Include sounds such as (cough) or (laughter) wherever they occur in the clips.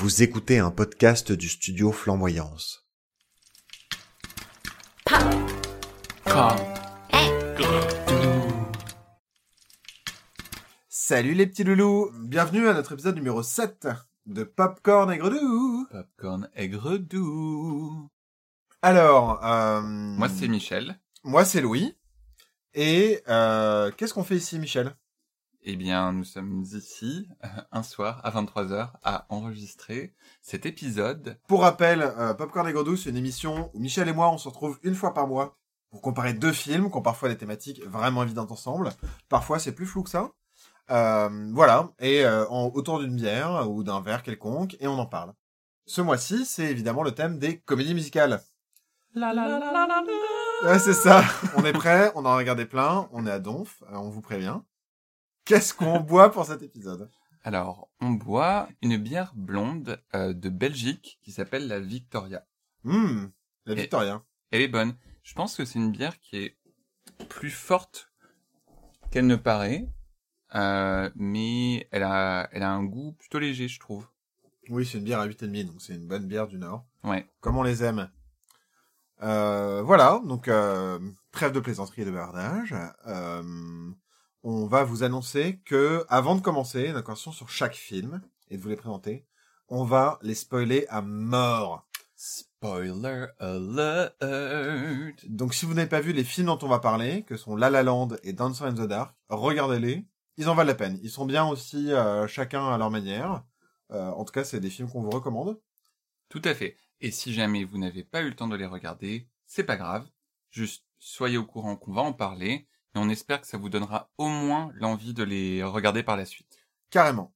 Vous écoutez un podcast du studio Flamboyance. Salut les petits loulous Bienvenue à notre épisode numéro 7 de Popcorn Aigre Doux Popcorn aigre doux. Alors, euh, Moi, c'est Michel. Moi, c'est Louis. Et euh, qu'est-ce qu'on fait ici, Michel? Eh bien, nous sommes ici, euh, (laughs) un soir, à 23h, à enregistrer cet épisode. Pour rappel, euh, Popcorn Aigre Doux, c'est une émission où Michel et moi, on se retrouve une fois par mois pour comparer deux films qui ont parfois des thématiques vraiment évidentes ensemble. Parfois, c'est plus flou que ça. Euh, voilà, et euh, en- autour d'une bière ou d'un verre quelconque, et on en parle. Ce mois-ci, c'est évidemment le thème des comédies musicales. Ouais, c'est ça. (laughs) On est prêt, on en a regardé plein, on est à Donf, euh, on vous prévient. Qu'est-ce qu'on (laughs) boit pour cet épisode? Alors, on boit une bière blonde euh, de Belgique qui s'appelle la Victoria. Hum, la Et- Victoria. Elle est bonne. Je pense que c'est une bière qui est plus forte qu'elle ne paraît, euh, mais elle a, elle a un goût plutôt léger, je trouve. Oui, c'est une bière à 8,5, donc c'est une bonne bière du Nord. Ouais. Comme on les aime. Euh, voilà, donc euh, trêve de plaisanterie et de bavardage. Euh, on va vous annoncer que, avant de commencer notre conversation sur chaque film et de vous les présenter, on va les spoiler à mort. Spoiler alert. Donc si vous n'avez pas vu les films dont on va parler, que sont La La Land et Dancer in the Dark, regardez-les. Ils en valent la peine. Ils sont bien aussi, euh, chacun à leur manière. Euh, en tout cas, c'est des films qu'on vous recommande. Tout à fait. Et si jamais vous n'avez pas eu le temps de les regarder, c'est pas grave. Juste soyez au courant qu'on va en parler et on espère que ça vous donnera au moins l'envie de les regarder par la suite. Carrément.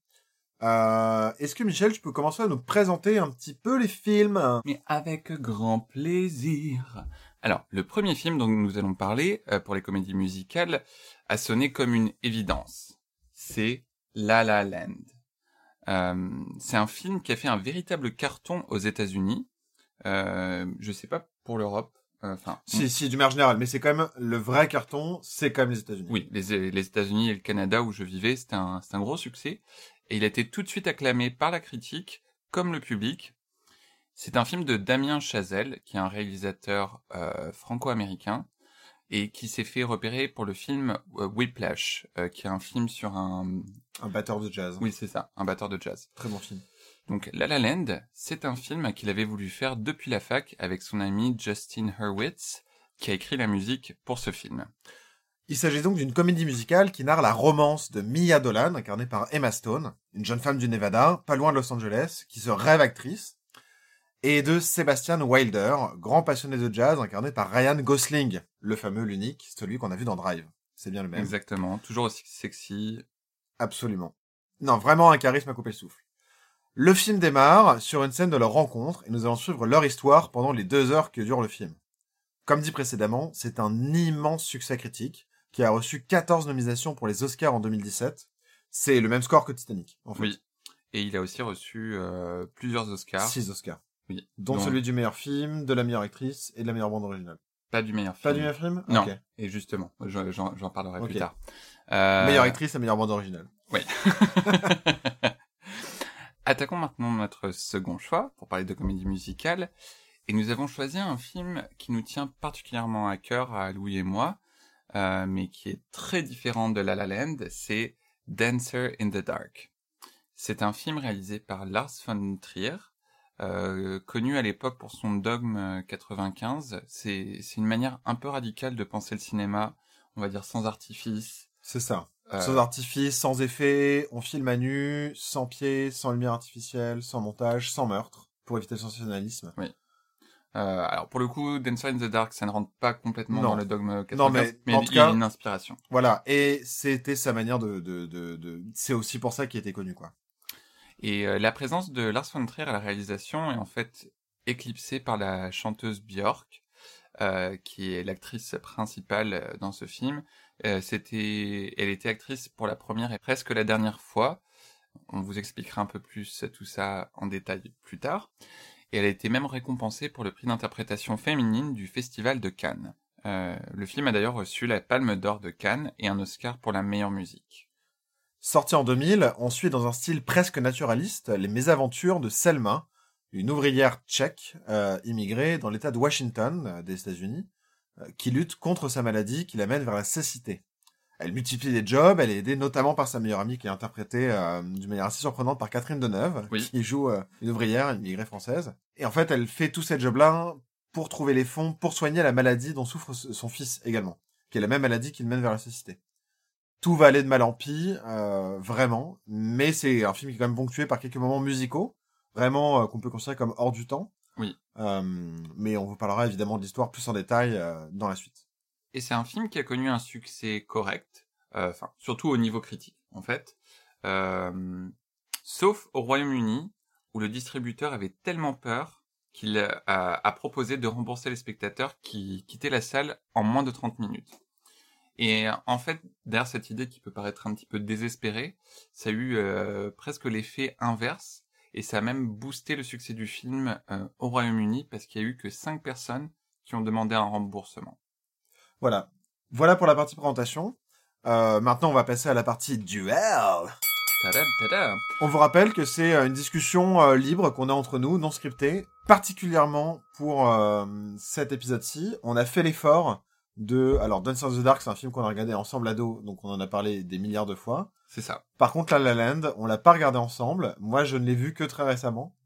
Euh, Est-ce que Michel, tu peux commencer à nous présenter un petit peu les films? Mais avec grand plaisir. Alors, le premier film dont nous allons parler euh, pour les comédies musicales a sonné comme une évidence. C'est La La Land. Euh, c'est un film qui a fait un véritable carton aux États-Unis. Euh, je sais pas pour l'Europe. Enfin, Si, si, du manière générale, mais c'est quand même le vrai carton, c'est quand même les États-Unis. Oui, les, les États-Unis et le Canada où je vivais, c'était un, un gros succès. Et il a été tout de suite acclamé par la critique comme le public. C'est un film de Damien Chazelle, qui est un réalisateur euh, franco-américain et qui s'est fait repérer pour le film euh, Whiplash, euh, qui est un film sur un... Un batteur de jazz. Oui, c'est ça, un batteur de jazz. Très bon film. Donc La La Land, c'est un film qu'il avait voulu faire depuis la fac avec son ami Justin Hurwitz, qui a écrit la musique pour ce film. Il s'agit donc d'une comédie musicale qui narre la romance de Mia Dolan, incarnée par Emma Stone, une jeune femme du Nevada, pas loin de Los Angeles, qui se rêve actrice, et de Sebastian Wilder, grand passionné de jazz, incarné par Ryan Gosling, le fameux, l'unique, celui qu'on a vu dans Drive. C'est bien le même. Exactement, toujours aussi sexy, Absolument. Non, vraiment un charisme à couper le souffle. Le film démarre sur une scène de leur rencontre et nous allons suivre leur histoire pendant les deux heures que dure le film. Comme dit précédemment, c'est un immense succès critique qui a reçu 14 nominations pour les Oscars en 2017. C'est le même score que Titanic, en fait. Oui. Et il a aussi reçu euh, plusieurs Oscars. 6 Oscars. Oui. Dont Donc, celui du meilleur film, de la meilleure actrice et de la meilleure bande originale. Pas du meilleur film. Pas du meilleur film? Non. Et justement, je- j'en parlerai plus tard. Euh, Meilleure actrice et meilleure bande originale. Oui. (laughs) (laughs) Attaquons maintenant notre second choix pour parler de comédie musicale. Et nous avons choisi un film qui nous tient particulièrement à cœur à Louis et moi, euh, mais qui est très différent de La La Land. C'est Dancer in the Dark. C'est un film réalisé par Lars von Trier, euh, connu à l'époque pour son Dogme euh, 95. C'est c'est une manière un peu radicale de penser le cinéma, on va dire sans artifice. C'est ça. Euh, Sans artifice, sans effet, on filme à nu, sans pied, sans lumière artificielle, sans montage, sans meurtre, pour éviter le sensationnalisme. Euh, alors pour le coup, Dancer in the Dark, ça ne rentre pas complètement Non. dans le dogme 95, Non, mais en il tout y a cas- une inspiration. Voilà, et c'était sa manière de... de, de, de... C'est aussi pour ça qu'il était connu, quoi. Et euh, la présence de Lars von Trier à la réalisation est en fait éclipsée par la chanteuse Björk, euh, qui est l'actrice principale euh, dans ce film. Euh, c'était, elle était actrice pour la première et presque la dernière fois. On vous expliquera un peu plus tout ça en détail plus tard. Et elle a été même récompensée pour le prix d'interprétation féminine du Festival de Cannes. Euh, le film a d'ailleurs reçu la Palme d'Or de Cannes et un Oscar pour la meilleure musique. Sorti en 2000, on suit dans un style presque naturaliste les mésaventures de Selma, une ouvrière tchèque euh, immigrée dans l'État de Washington des États-Unis, qui lutte contre sa maladie qui l'amène vers la cécité. Elle multiplie les jobs, elle est aidée notamment par sa meilleure amie qui est interprétée euh, d'une manière assez surprenante par Catherine Deneuve, Oui. qui joue euh, une ouvrière, une immigrée française. Et en fait, elle fait tous ces jobs-là pour trouver les fonds, pour soigner la maladie dont souffre son fils également, qui est la même maladie qui le mène vers la cécité. Tout va aller de mal en pis, euh, vraiment, mais c'est un film qui est quand même ponctué par quelques moments musicaux, vraiment euh, qu'on peut considérer comme hors du temps. Oui. Euh, mais on vous parlera évidemment de l'histoire plus en détail euh, dans la suite. Et c'est un film qui a connu un succès correct, euh, enfin surtout au niveau critique en fait, sauf au Royaume-Uni où le distributeur avait tellement peur qu'il a, proposé de rembourser les spectateurs qui quittaient la salle en moins de 30 minutes. Et en fait, derrière cette idée qui peut paraître un petit peu désespérée, ça a eu presque l'effet inverse et ça a même boosté le succès du film euh, au Royaume-Uni parce qu'il y a eu que 5 personnes qui ont demandé un remboursement. Voilà. Voilà pour la partie présentation. Euh, maintenant, on va passer à la partie duel. Tada, tada. On vous rappelle que c'est euh, une discussion euh, libre qu'on a entre nous, non scriptée, particulièrement pour cet épisode-ci. On a fait l'effort de... Alors, Dance of the Dark, c'est un film qu'on a regardé ensemble ado, donc on en a parlé des milliards de fois. C'est ça. Par contre, La La Land, on l'a pas regardé ensemble. Moi, je ne l'ai vu que très récemment.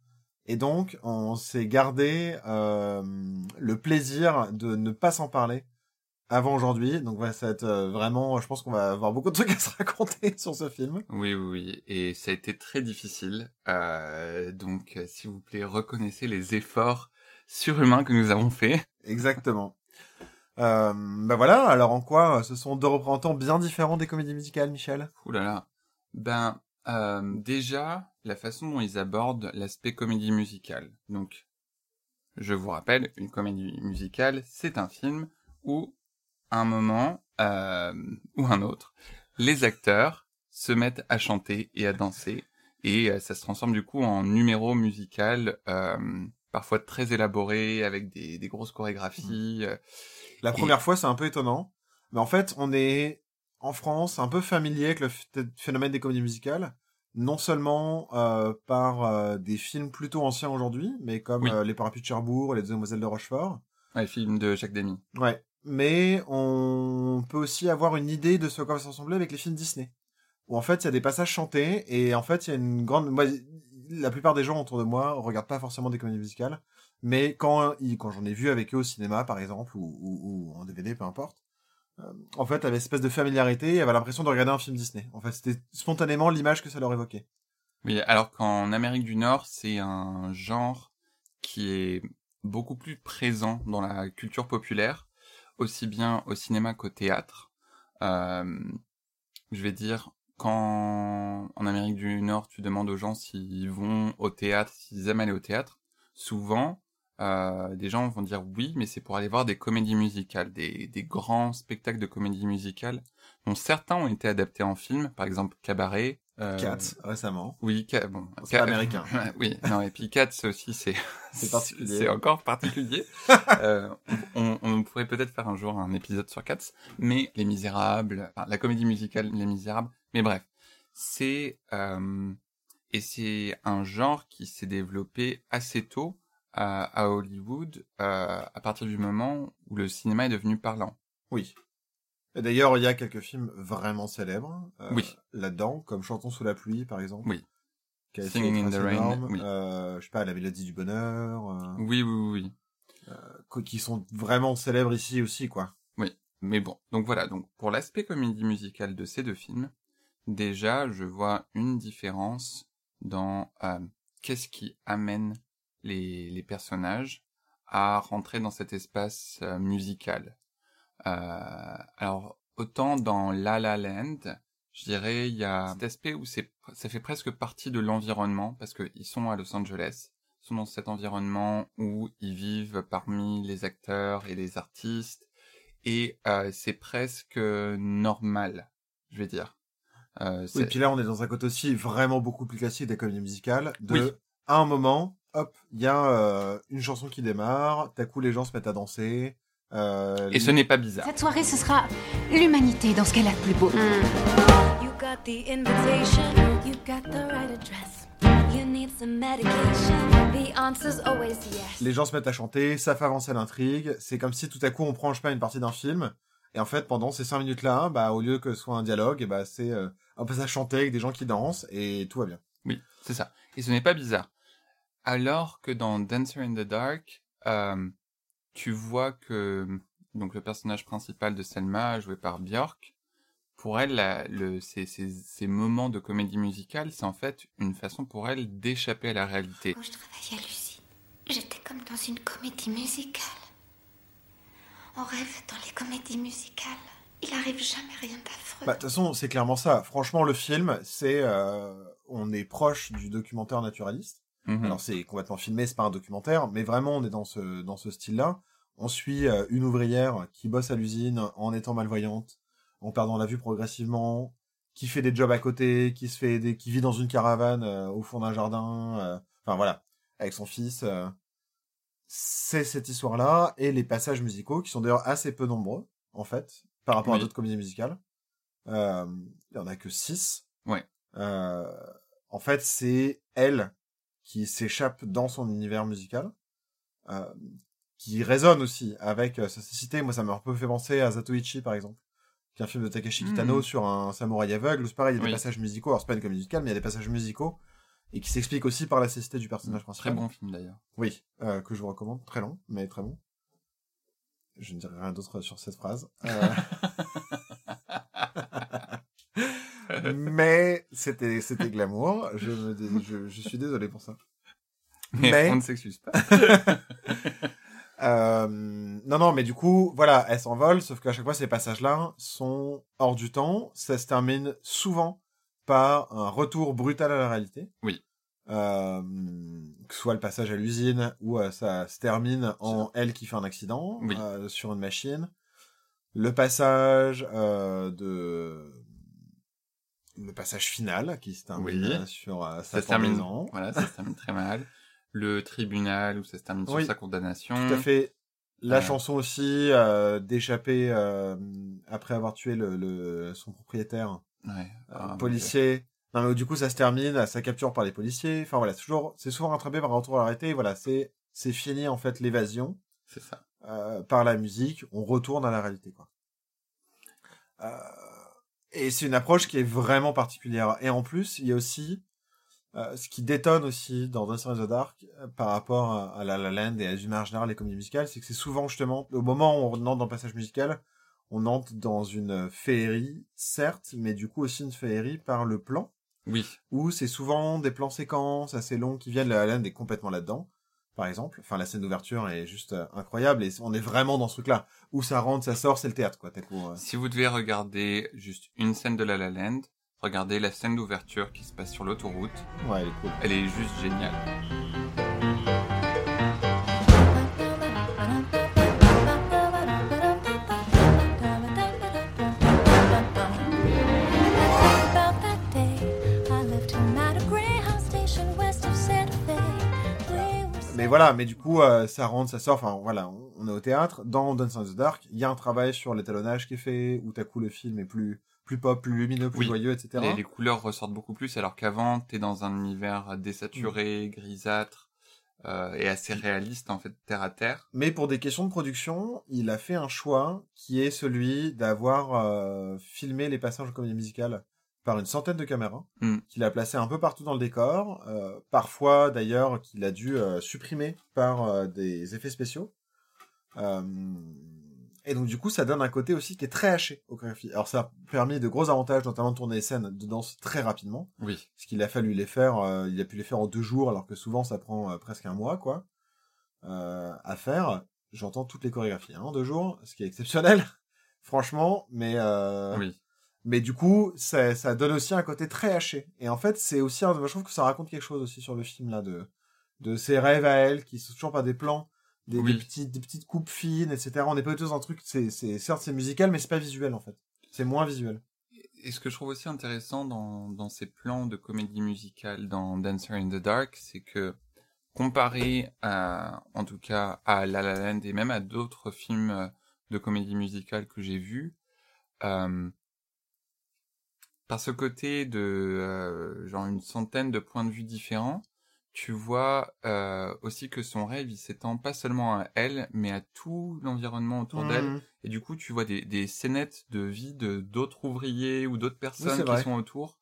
Et donc, on s'est gardé euh, le plaisir de ne pas s'en parler avant aujourd'hui. Donc, voilà, ça va être euh, vraiment... Je pense qu'on va avoir beaucoup de trucs à se (laughs) raconter sur ce film. Oui, oui, oui. Et ça a été très difficile. Euh, donc, euh, s'il vous plaît, reconnaissez les efforts surhumains que nous avons faits. Exactement. Euh, bah voilà, alors en quoi euh, ce sont deux représentants bien différents des comédies musicales, Michel? Ouh là là. Ben, euh, déjà, la façon dont ils abordent l'aspect comédie musicale. Donc, je vous rappelle, une comédie musicale, c'est un film où, à un moment euh, ou un autre, les acteurs se mettent à chanter et à danser, et euh, ça se transforme du coup en numéro musical, euh, parfois très élaboré, avec des, des grosses chorégraphies. euh, La Et- première fois, c'est un peu étonnant. Mais en fait, on est en France un peu familier avec le ph- phénomène des comédies musicales. Non seulement euh, par euh, des films plutôt anciens aujourd'hui, mais comme Oui. euh, Les Parapluies de Cherbourg et Les Demoiselles de Rochefort. un film de Jacques Demy. Ouais. Mais on peut aussi avoir une idée de ce à quoi va se ressembler avec les films Disney. Où en fait, il y a des passages chantés et en fait, il y a une grande... La plupart des gens autour de moi regardent pas forcément des comédies musicales. Mais quand, quand j'en ai vu avec eux au cinéma, par exemple, ou, ou, ou en DVD, peu importe, euh, en fait, avait espèce de familiarité et avait l'impression de regarder un film Disney. En fait, c'était spontanément l'image que ça leur évoquait. Oui, alors qu'en Amérique du Nord, c'est un genre qui est beaucoup plus présent dans la culture populaire, aussi bien au cinéma qu'au théâtre. Euh, je vais dire, quand en Amérique du Nord, tu demandes aux gens s'ils vont au théâtre, s'ils aiment aller au théâtre, souvent, euh, des gens vont dire oui, mais c'est pour aller voir des comédies musicales, des, des grands spectacles de comédies musicales, dont certains ont été adaptés en film, par exemple Cabaret. euh, Cats, récemment. oui, Ca- bon, C'est Ca- américain. (laughs) oui, non, et puis Cats aussi, c'est (laughs) C'est particulier. C'est encore particulier. (laughs) euh, on, on pourrait peut-être faire un jour un épisode sur Cats, mais Les Misérables, enfin, la comédie musicale Les Misérables, mais bref, c'est euh, et c'est un genre qui s'est développé assez tôt à, à Hollywood, euh, à partir du moment où le cinéma est devenu parlant. Oui. Et d'ailleurs, il y a quelques films vraiment célèbres euh, Oui. là-dedans, comme Chantons sous la pluie, par exemple. Oui. Singing in the Rain, oui. Euh, je sais pas, La Mélodie du Bonheur, euh, Oui, oui, oui, oui. qu- qui sont vraiment célèbres ici aussi, quoi. Mais bon, donc voilà, donc pour l'aspect comédie musicale de ces deux films, déjà je vois une différence dans euh, qu'est-ce qui amène les, personnages à rentrer dans cet espace euh, musical. Euh, alors autant dans La La Land, je dirais il y a cet aspect où ça fait presque partie de l'environnement parce qu'ils sont à Los Angeles, ils sont dans cet environnement où ils vivent parmi les acteurs et les artistes et c'est presque normal, je vais dire. Euh, Oui, c'est- puis là, on est dans un côté aussi vraiment beaucoup plus classique des comédies musicales. De, Oui. à un moment, hop, il y a euh, une chanson qui démarre, d'un coup, les gens se mettent à danser. Euh, Et ce n'est pas bizarre. Cette soirée, ce sera l'humanité dans ce qu'elle a de plus beau. You got got the invitation, you got the right address. You need some medication, the answer's always yes. Les gens se mettent à chanter, ça fait avancer l'intrigue. C'est comme si tout à coup on prend, je sais pas, une partie d'un film. Et en fait, pendant ces cinq minutes-là, bah, au lieu que ce soit un dialogue, et bah, c'est euh, un peu ça chanter avec des gens qui dansent et tout va bien. Oui, c'est ça. Et ce n'est pas bizarre. Alors que dans Dancer in the Dark, euh, tu vois que donc le personnage principal de Selma, joué par Björk, pour elle, la- le, ces, ces, ces moments de comédie musicale, c'est en fait une façon pour elle d'échapper à la réalité. Quand je travaillais à Lucie, j'étais comme dans une comédie musicale. On rêve dans les comédies musicales. Il arrive jamais rien d'affreux. Bah, de toute façon, c'est clairement ça. Franchement, le film, c'est, euh, on est proche du documentaire naturaliste. Mhm. Alors c'est complètement filmé, c'est pas un documentaire, mais vraiment on est dans ce dans ce style-là. On suit euh, une ouvrière qui bosse à l'usine en étant malvoyante, en perdant la vue progressivement, qui fait des jobs à côté, qui se fait aider, qui vit dans une caravane euh, au fond d'un jardin, euh, enfin voilà, avec son fils. euh. C'est cette histoire-là et les passages musicaux qui sont d'ailleurs assez peu nombreux en fait par rapport à d'autres comédies musicales. Euh, Il y en a que six. Ouais. Euh, en fait, c'est elle qui s'échappe dans son univers musical, euh, qui résonne aussi avec sa cécité. Moi, ça m'a un peu fait penser à Zatoichi, par exemple, qui est un film de Takashi Kitano Mhm. sur un samouraï aveugle. C'est pareil, il y a des passages musicaux. Alors, c'est pas une comédie musicale, mais il y a des passages musicaux et qui s'expliquent aussi par la cécité du personnage Très principal. bon film d'ailleurs. Oui, euh, que je vous recommande. Très long, mais très bon. Je ne dirai rien d'autre sur cette phrase. Euh, (laughs) mais c'était c'était glamour. Je, me dé- je, je suis désolé pour ça. Mais, Mais- on ne s'excuse pas. (laughs) Euh, non, non, mais du coup, voilà, elle s'envole, sauf qu'à chaque fois, ces passages-là sont hors du temps. Ça se termine souvent par un retour brutal à la réalité. Oui. Euh, que ce soit le passage à l'usine, où euh, ça se termine en elle qui fait un accident Oui. euh, sur une machine. Le passage euh, de... Le passage final, qui se termine Oui. euh, sur Ça sa se termine, voilà, ça se termine très mal. Le tribunal où ça se termine sur sa condamnation. Tout à fait. La chanson aussi euh, d'échapper euh, après avoir tué le, le son propriétaire Ouais. Ah, policier. Non mais du coup ça se termine à sa capture par les policiers. Enfin voilà, c'est toujours c'est souvent rattrapé par un retour à l'arrêté. Voilà, c'est c'est fini en fait l'évasion. C'est ça. euh, par la musique. On retourne à la réalité quoi. Euh, et c'est une approche qui est vraiment particulière. Et en plus, il y a aussi euh, ce qui détonne aussi dans Dancer in the Dark euh, par rapport à, à La La Land et à d'une manière générale les comédies musicales, c'est que c'est souvent justement au moment où on entre dans le passage musical, on entre dans une féerie, certes, mais du coup aussi une féerie par le plan, Oui. où c'est souvent des plans séquences assez longs qui viennent. La La Land est complètement là-dedans, par exemple. Enfin, la scène d'ouverture est juste euh, incroyable et on est vraiment dans ce truc-là où ça rentre, ça sort, c'est le théâtre quoi. Euh, Si vous devez regarder juste une scène de La La Land, regardez la scène d'ouverture qui se passe sur l'autoroute. Ouais, elle est cool. Elle est juste géniale. Mais voilà, mais du coup, euh, ça rentre, ça sort, enfin voilà, on, on est au théâtre. Dans Dance in the Dark, il y a un travail sur l'étalonnage qui est fait, où t'as coup le film est plus, plus pop, plus lumineux, plus Oui. joyeux, etc. Les, les couleurs ressortent beaucoup plus, alors qu'avant, t'es dans un univers Mm. désaturé, grisâtre, euh, et assez réaliste, en fait, terre à terre. Mais pour des questions de production, il a fait un choix qui est celui d'avoir euh, filmé les passages de comédie musicale par une centaine de caméras, Mm. qu'il a placé un peu partout dans le décor, euh, parfois d'ailleurs qu'il a dû euh, supprimer par euh, des effets spéciaux. Et donc du coup, ça donne un côté aussi qui est très haché aux chorégraphies. Alors ça a permis de gros avantages, notamment de tourner les scènes de danse très rapidement, Oui. parce qu'il a fallu les faire, il a pu les faire en deux jours, alors que souvent ça prend presque un mois, quoi, à faire. J'entends toutes les chorégraphies hein, en deux jours, ce qui est exceptionnel, (laughs) franchement, mais Oui. Mais du coup, ça, ça donne aussi un côté très haché. Et en fait, c'est aussi, un, je trouve que ça raconte quelque chose aussi sur le film là de de ses rêves à elle, qui sont toujours pas des plans, des, Oui. des petites des petites coupes fines, etc. On n'est pas du tout dans un truc, c'est c'est certes c'est musical, mais c'est pas visuel en fait. C'est moins visuel. Et ce que je trouve aussi intéressant dans, dans ces plans de comédie musicale dans Dancer in the Dark, c'est que comparé à, en tout cas, à La La Land et même à d'autres films euh, de comédie musicale que j'ai vus, euh, par ce côté de euh, genre une centaine de points de vue différents, tu vois euh, aussi que son rêve il s'étend pas seulement à elle, mais à tout l'environnement autour d'elle. Mhm. Et du coup, tu vois des, des scénettes de vie de d'autres ouvriers ou d'autres personnes qui sont autour.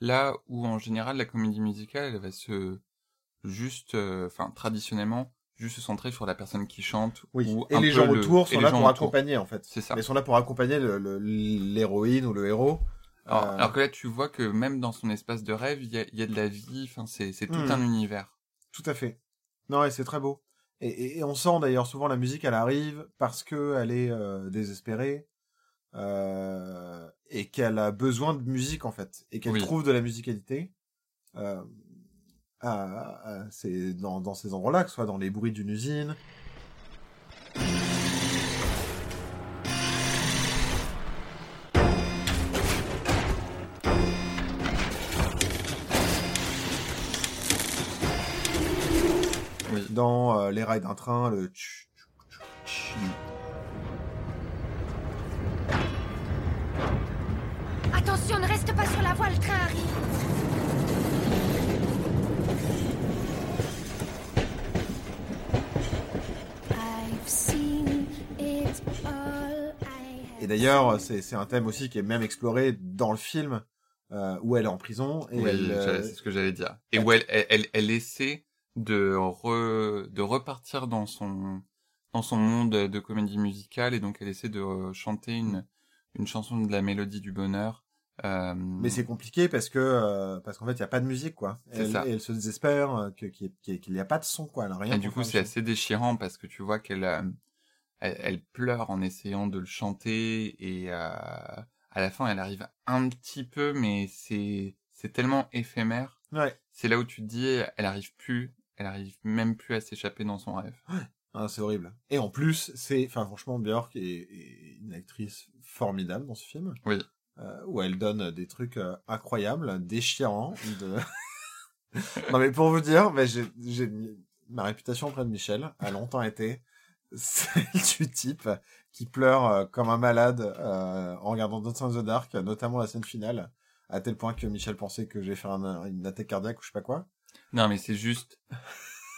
Là où en général la comédie musicale, elle va se juste, euh, enfin traditionnellement, juste se centrer sur la personne qui chante. Oui. ou Et les gens le- autour sont là gens pour accompagner, en fait. C'est ça. Ils sont là pour accompagner l'héroïne ou le héros. Alors, Euh, alors que là, tu vois que même dans son espace de rêve, il y y a de la vie. Enfin, c'est tout Mhm. un univers. Tout à fait. Non, et c'est très beau. Et, et- et on sent d'ailleurs souvent la musique, elle arrive parce que elle est euh, désespérée euh, et qu'elle a besoin de musique en fait et qu'elle Oui. trouve de la musicalité. Euh, à- à- c'est dans, dans ces endroits-là, que ce soit dans les bruits d'une usine. Dans euh, les rails d'un train, le. Attention, ne reste pas sur la voie, le train arrive. Et d'ailleurs, c'est un thème aussi qui est même exploré dans le film euh, où elle est en prison et Oui, elle, euh, c'est ce que j'allais dire. Et où elle, elle, elle, elle essaie de re, de repartir dans son, dans son monde de comédie musicale et donc elle essaie de euh, chanter une, une chanson de la mélodie du bonheur. Euh, Mais c'est compliqué parce que euh, parce qu'en fait il y a pas de musique quoi. Elle, ça. elle se désespère euh, que- qu'il n'y a pas de son quoi. Elle a rien. et du coup, c'est assez déchirant parce que tu vois qu'elle, euh, elle, elle pleure en essayant de le chanter et à la fin, elle arrive un petit peu, mais c'est, c'est tellement éphémère. Ouais. C'est là où tu te dis, elle arrive plus, elle arrive même plus à s'échapper dans son rêve. Ah, c'est horrible. Et en plus c'est enfin franchement Björk est, est une actrice formidable dans ce film. Oui. Euh, où elle donne des trucs euh, incroyables, déchirants. De... (laughs) non mais pour vous dire, mais j'ai j'ai ma réputation auprès de Michel a longtemps été celle du type qui pleure euh, comme un malade en regardant Dance in the Dark, notamment la scène finale, à tel point que Michel pensait que j'allais faire un- une attaque cardiaque ou je sais pas quoi. Non, mais c'est juste,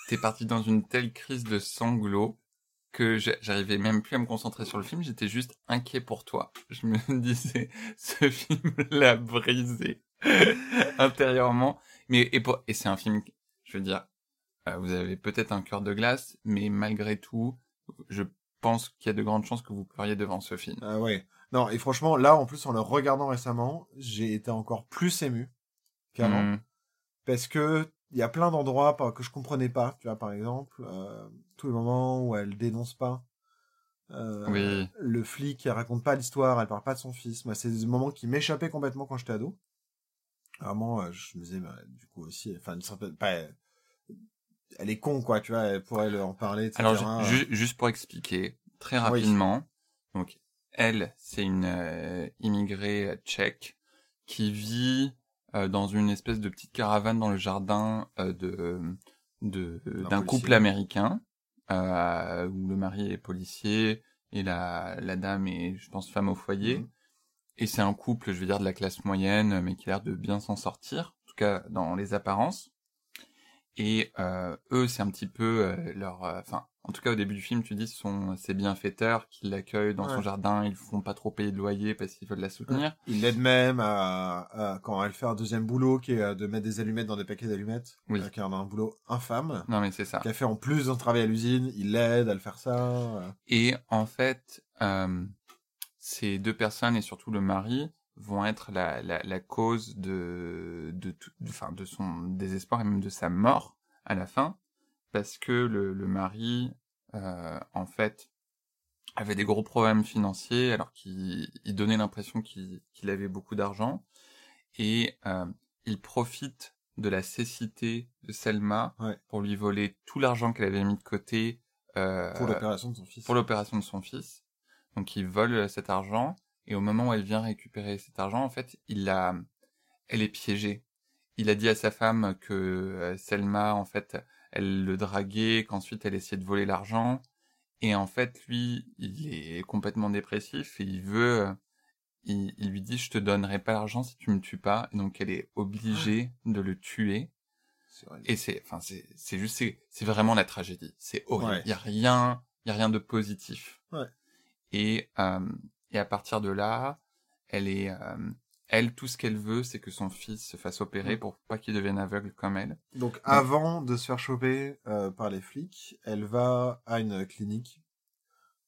t'es parti dans une telle crise de sanglots que j'a- j'arrivais même plus à me concentrer sur le film. J'étais juste inquiet pour toi. Je me (laughs) disais, ce film l'a brisé (laughs) intérieurement. Mais et, pour- et c'est un film, je veux dire, euh, vous avez peut-être un cœur de glace, mais malgré tout, je pense qu'il y a de grandes chances que vous pleuriez devant ce film. Ah ouais. Non, et franchement, là, en plus, en le regardant récemment, j'ai été encore plus ému qu'avant. Hmm, parce que il y a plein d'endroits que je comprenais pas tu vois par exemple euh, tous les moments où elle dénonce pas euh, Oui. le flic elle raconte pas l'histoire elle parle pas de son fils moi c'est des moments qui m'échappaient complètement quand j'étais ado vraiment euh, je me disais bah, du coup aussi enfin pas elle est con quoi tu vois elle pourrait en parler etc. Alors, ju- ju- juste pour expliquer très Oui. rapidement, donc elle, c'est une euh, immigrée tchèque qui vit dans une espèce de petite caravane dans le jardin euh, de de d'un couple américain euh, où le mari est policier et la la dame est, je pense, femme au foyer. Mhm. Et c'est un couple, je veux dire, de la classe moyenne, mais qui a l'air de bien s'en sortir, en tout cas dans les apparences. Et euh, eux, c'est un petit peu euh, leur... euh, Enfin, en tout cas, au début du film, tu dis, sont ces bienfaiteurs qui l'accueillent dans son Ouais. jardin, ils font pas trop payer de loyer parce qu'ils veulent la soutenir. il l'aide même à, à- quand elle fait un deuxième boulot qui est euh, de mettre des allumettes dans des paquets d'allumettes Oui. euh, qui est un boulot infâme Non, mais c'est ça. qui a fait en plus d'un travail à l'usine il l'aide à le faire ça euh. Et en fait, euh, ces deux personnes et surtout le mari vont être la, la, la cause de de tout, enfin de son désespoir et même de sa mort à la fin, parce que le, le mari, euh, en fait, avait des gros problèmes financiers, alors qu'il il donnait l'impression qu'il avait beaucoup d'argent, et euh, il profite de la cécité de Selma Ouais. pour lui voler tout l'argent qu'elle avait mis de côté euh, pour l'opération de son fils pour l'opération de son fils. Donc il vole cet argent et au moment où elle vient récupérer cet argent, en fait, il la, elle est piégée. Il a dit à sa femme que Selma, en fait, elle le draguait, qu'ensuite elle essayait de voler l'argent. Et en fait, lui, il est complètement dépressif et il veut, euh, il, il lui dit je te donnerai pas l'argent si tu me tues pas. Et donc elle est obligée de le tuer. Et c'est, enfin, c'est, c'est juste, c'est, c'est vraiment la tragédie. C'est horrible. Ouais. Il y a rien, il y a rien de positif. Ouais. Et, euh, et à partir de là, elle est, euh, elle, tout ce qu'elle veut, c'est que son fils se fasse opérer Mm. pour pas qu'il devienne aveugle comme elle. Donc avant de se faire choper euh, par les flics, elle va à une clinique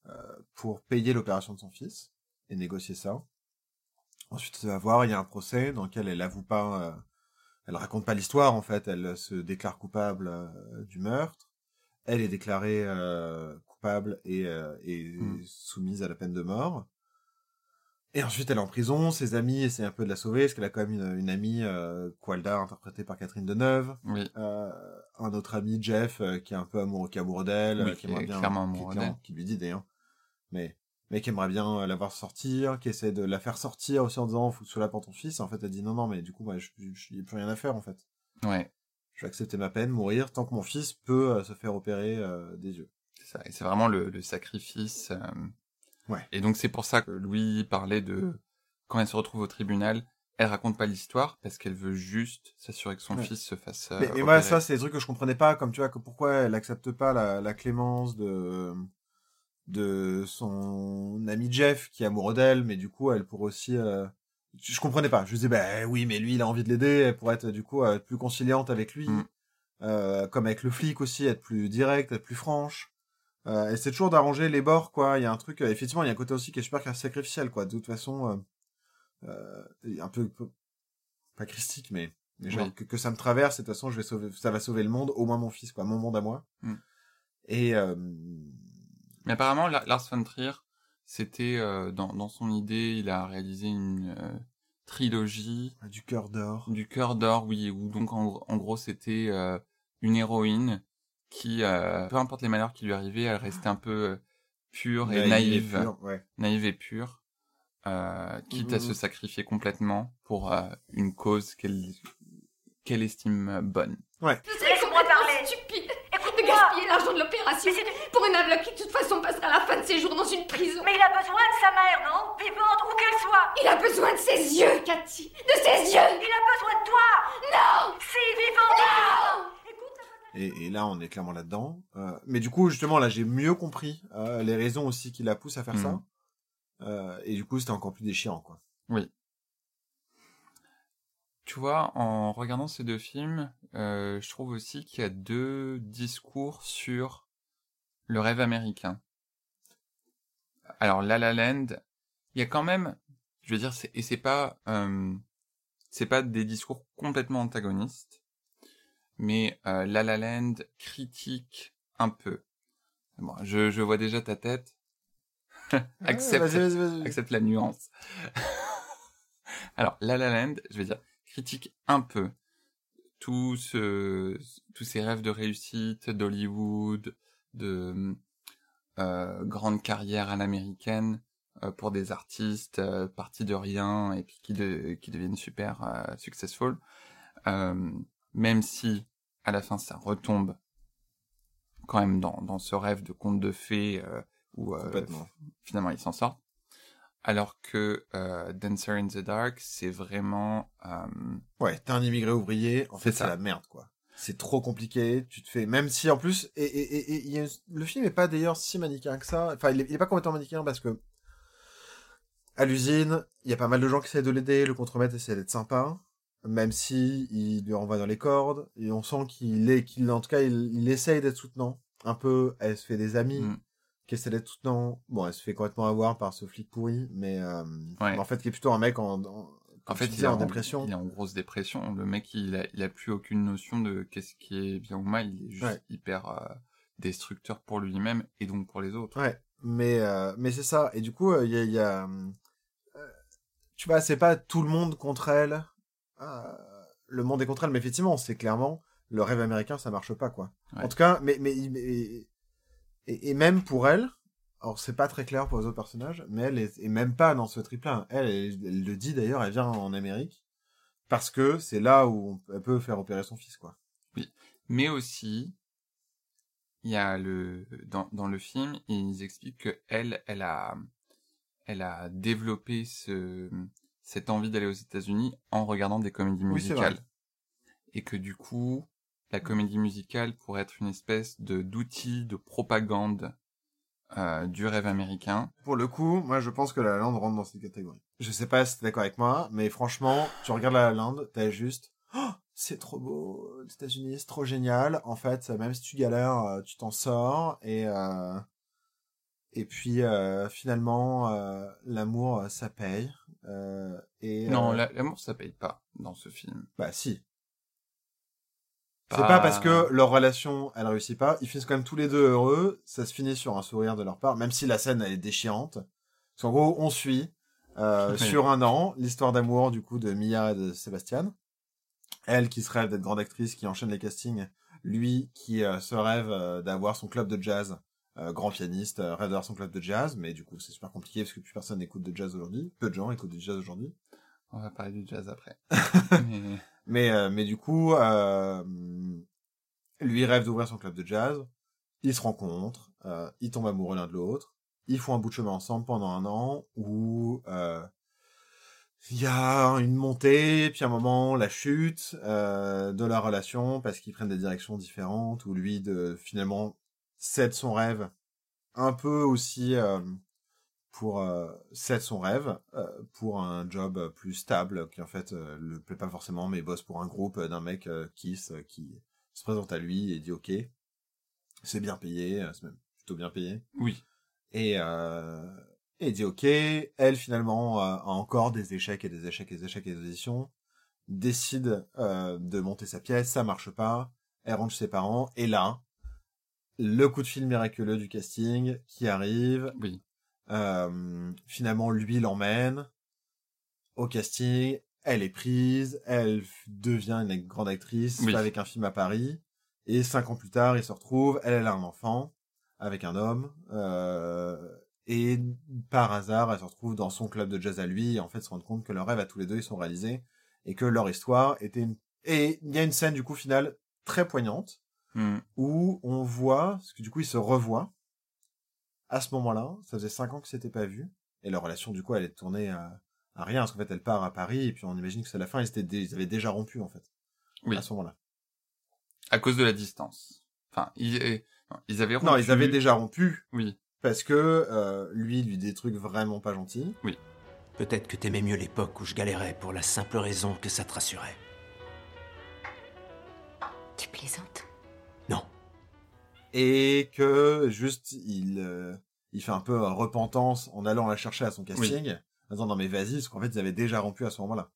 euh, pour payer l'opération de son fils et négocier ça. Ensuite, elle va voir, il y a un procès dans lequel elle avoue pas, euh, elle raconte pas l'histoire en fait, elle se déclare coupable euh, du meurtre. Elle est déclarée euh, coupable et, euh, et Mm. soumise à la peine de mort. Et ensuite, elle est en prison. Ses amis essaient un peu de la sauver, parce qu'elle a quand même une, une amie, euh, Qualda, interprétée par Catherine Deneuve. Oui. Euh, un autre ami, Jeff, euh, qui est un peu amoureux, qui est amoureux d'elle, Oui, euh, qui qui aimerait bien, clairement qui, d'elle. qui lui dit d'ailleurs, mais, mais qui aimerait bien euh, la voir sortir, qui essaie de la faire sortir aussi en disant, faut que tu sois là pour ton fils. En fait, elle dit non, non, mais du coup, moi, je, je, plus rien à faire, en fait. Ouais. Je vais accepter ma peine, mourir, tant que mon fils peut euh, se faire opérer euh, des yeux. C'est ça. Et c'est vraiment le, le sacrifice. Ouais. Et donc c'est pour ça que Louis parlait de quand elle se retrouve au tribunal, elle raconte pas l'histoire parce qu'elle veut juste s'assurer que son Ouais. fils se fasse. euh, mais, mais moi, ça, c'est des trucs que je comprenais pas, comme tu vois, que pourquoi elle accepte pas la, la clémence de de son ami Jeff, qui est amoureux d'elle, mais du coup, elle pourrait aussi... euh, Je je comprenais pas. Je disais, bah oui, mais lui, il a envie de l'aider, elle pourrait être, du coup, euh, plus conciliante avec lui, Mm. euh, comme avec le flic aussi, être plus directe, être plus franche. Euh, et c'est toujours d'arranger les bords, quoi. Il y a un truc, euh, effectivement, il y a un côté aussi qui est super sacrificiel, quoi. De toute façon, euh, euh, un peu, pas christique, mais, mais genre Oui. que, que ça me traverse, et de toute façon, je vais sauver, ça va sauver le monde, au moins mon fils, quoi, mon monde à moi. Mm. Et, euh, Mais apparemment, La- Lars von Trier, c'était euh, dans, dans son idée, il a réalisé une euh, trilogie du cœur d'or. du cœur d'or, oui, où donc en, en gros c'était euh, une héroïne qui, euh, peu importe les malheurs qui lui arrivaient, elle restait un peu euh, pure et naïve, pure, ouais. naïve et pure, euh, quitte à se sacrifier complètement pour euh, une cause qu'elle qu'elle estime euh, bonne. C'est Laisse-moi parler. stupide de gaspiller l'argent de l'opération. Mais c'est- pour une aveugle qui de toute façon passera la fin de ses jours dans une prison. Mais il a besoin de sa mère, non? Vivante, où qu'elle soit. Il a besoin de ses yeux, Cathy. De ses yeux. Il a besoin de toi. Non! Si, vivante Non Et, et là, on est clairement là-dedans. Euh, mais du coup, justement, là, j'ai mieux compris euh, les raisons aussi qui la poussent à faire ça. Mhm. Euh, et du coup, c'était encore plus déchirant, quoi. Tu vois, en regardant ces deux films, je trouve aussi qu'il y a deux discours sur le rêve américain. Alors, La La Land, il y a quand même, je veux dire, et c'est pas, c'est pas des discours complètement antagonistes, mais euh, La La Land critique un peu. Bon, je, je vois déjà ta tête. (laughs) accepte, Ouais, vas-y, vas-y. accepte la nuance. (laughs) Alors, La La Land, je vais dire, critique un peu tout ce, tous ces rêves de réussite d'Hollywood, de euh, grande carrière à l'américaine euh, pour des artistes euh, partis de rien et puis qui, de, qui deviennent super euh, successful. Même si à la fin ça retombe quand même dans, dans ce rêve de conte de fées euh, où euh, finalement ils s'en sortent. Alors que euh, Dancer in the Dark, c'est vraiment... euh, Ouais, t'es un immigré ouvrier, en fait, C'est la merde, quoi. C'est trop compliqué, tu te fais, même si en plus, et, et, et, et il y a- le film est pas d'ailleurs si manichéen que ça, enfin, il est, il est pas complètement manichéen parce que, à l'usine, il y a pas mal de gens qui essaient de l'aider, le contremaître essaie d'être sympa, même si il lui renvoie dans les cordes, et on sent qu'il est, qu'il, en tout cas, il, il essaye d'être soutenant. Un peu, elle se fait des amis, Mm. qui essaient d'être soutenant. Bon, elle se fait complètement avoir par ce flic pourri, mais, euh, Ouais. en fait, qui est plutôt un mec en, en, En fait, il est en en dépression. Il est en grosse dépression. Le mec, il a, il a plus aucune notion de qu'est-ce qui est bien ou mal. Il est juste Ouais. hyper euh, destructeur pour lui-même et donc pour les autres. Ouais, mais euh, mais c'est ça. Et du coup, il y a, y a euh, tu vois, c'est pas tout le monde contre elle. Le monde est contre elle, mais effectivement, c'est clairement le rêve américain, ça marche pas quoi. Ouais. En tout cas, mais mais, mais- et, et même pour elle. Alors c'est pas très clair pour les autres personnages, mais elle est, est même pas dans ce triplet. Elle, elle, elle le dit d'ailleurs, elle vient en Amérique parce que c'est là où on- elle peut faire opérer son fils quoi. Mais aussi, il y a le dans, dans le film, ils expliquent que elle, elle a, elle a développé ce, cette envie d'aller aux États-Unis en regardant des comédies Oui, musicales. Et que du coup, la comédie musicale pourrait être une espèce de d'outil de propagande euh, du rêve américain. Pour le coup, moi, je pense que La La Land rentre dans cette catégorie. Je sais pas si t'es d'accord avec moi, mais franchement, tu regardes La La Land, t'as juste, oh, c'est trop beau, les États-Unis, c'est trop génial. En fait, même si tu galères, euh, tu t'en sors et euh, et puis euh, finalement, euh, l'amour, euh, ça paye. Euh, et Non, la- l'amour ça paye pas dans ce film. bah si. C'est pas parce que leur relation, elle réussit pas. Ils finissent quand même tous les deux heureux. Ça se finit sur un sourire de leur part, même si la scène elle est déchirante. Parce qu'en gros, on suit euh, (laughs) Oui. sur un an l'histoire d'amour du coup de Mia et de Sébastien. Elle qui se rêve d'être grande actrice, qui enchaîne les castings. Lui qui euh, se rêve euh, d'avoir son club de jazz, euh, grand pianiste, euh, rêve d'avoir son club de jazz. Mais du coup, c'est super compliqué parce que plus personne écoute de jazz aujourd'hui. Peu de gens écoutent du jazz aujourd'hui. On va parler du jazz après. (laughs) Mais... Mais, euh, mais du coup, euh, lui rêve d'ouvrir son club de jazz. Ils se rencontrent, euh, ils tombent amoureux l'un de l'autre. Ils font un bout de chemin ensemble pendant un an où euh, il y a une montée, puis un moment la chute euh, de la relation parce qu'ils prennent des directions différentes. Où lui de finalement cède son rêve un peu aussi euh, pour euh, cède son rêve euh, pour un job plus stable qui en fait euh, le plaît pas forcément mais bosse pour un groupe d'un mec euh, Kiss qui se présente à lui et dit ok c'est bien payé c'est même plutôt bien payé Oui. et euh, et dit ok elle finalement euh, a encore des échecs et des échecs et des échecs et des auditions décide euh, de monter sa pièce ça marche pas elle rentre chez ses parents et là le coup de fil miraculeux du casting qui arrive Oui. euh, finalement, lui l'emmène au casting. Elle est prise, elle devient une grande actrice Oui. avec un film à Paris. Et cinq ans plus tard, ils se retrouvent. Elle, elle a un enfant avec un homme. euh, et par hasard, elle se retrouve dans son club de jazz à lui. Et en fait, se rendre compte que leurs rêves à tous les deux, ils sont réalisés. Et que leur histoire était une... Et il y a une scène, du coup, finale très poignante Hmm. où on voit, parce que du coup, ils se revoient. À ce moment-là, ça faisait cinq ans que c'était pas vu. Et leur relation, du coup, elle est tournée à, à rien, parce qu'en fait, elle part à Paris, et puis on imagine que c'est la fin, ils, étaient dé- ils avaient déjà rompu, en fait. Oui. À ce moment-là. À cause de la distance. Enfin, ils, non, ils avaient Non, rompu- ils avaient déjà rompu, Oui. parce que euh, lui, il lui dit des trucs vraiment pas gentils. Peut-être que t'aimais mieux l'époque où je galérais pour la simple raison que ça te rassurait. Tu plaisantes Non. Et que, juste, il, euh, il fait un peu euh, repentance en allant la chercher à son casting. En disant, non mais vas-y, parce qu'en fait, ils avaient déjà rompu à ce moment-là.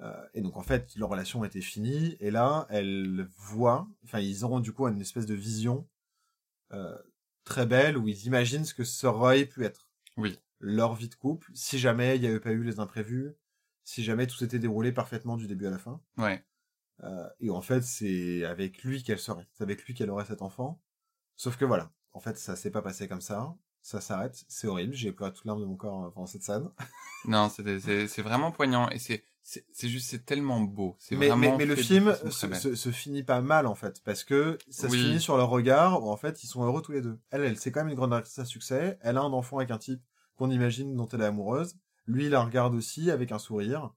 Euh, et donc, en fait, leur relation était finie. Et là, elle voit, enfin, ils auront du coup une espèce de vision euh, très belle où ils imaginent ce que ça aurait pu être. Oui. Leur vie de couple, si jamais il n'y avait pas eu les imprévus, si jamais tout s'était déroulé parfaitement du début à la fin. Ouais. Euh, et en fait, c'est avec lui qu'elle serait. C'est avec lui qu'elle aurait cet enfant. Sauf que voilà. En fait, ça s'est pas passé comme ça. Ça s'arrête. C'est horrible. J'ai pleuré toute larme de mon corps euh, pendant cette scène. Non, c'est vraiment poignant et c'est c'est juste c'est tellement beau. C'est Mais, vraiment. mais, mais le film se, se, se finit pas mal, en fait. Parce que ça Oui. se finit sur leur regard où, en fait, ils sont heureux tous les deux. Elle, elle, c'est quand même une grande actrice à succès. Elle a un enfant avec un type qu'on imagine dont elle est amoureuse. Lui, il la regarde aussi avec un sourire.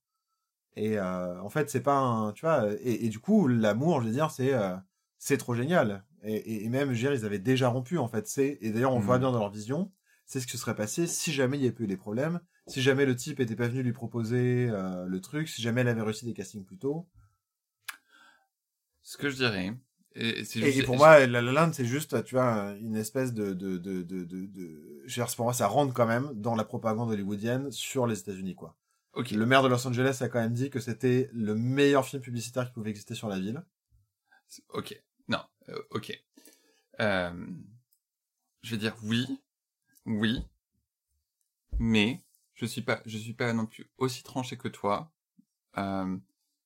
Et euh, en fait, c'est pas un, tu vois, et, et du coup, l'amour, je veux dire, c'est euh, c'est trop génial. Et, et, et même, je veux dire, ils avaient déjà rompu, en fait. C'est et d'ailleurs, on le Mhm. voit bien dans leur vision. C'est ce qui se serait passé si jamais il y avait eu des problèmes, si jamais le type était pas venu lui proposer euh, le truc, si jamais elle avait réussi des castings plus tôt. Ce que je dirais. Et, juste- et pour moi, La La Land, c'est juste, tu vois, une espèce de, de, de, de, de, de... je veux dire, pour moi, ça rentre quand même dans la propagande hollywoodienne sur les États-Unis, quoi. Ok. Le maire de Los Angeles a quand même dit que c'était le meilleur film publicitaire qui pouvait exister sur la ville. Ok. Non. euh, ok. Euh, je vais dire oui, oui, mais je suis pas, je suis pas non plus aussi tranché que toi. Euh,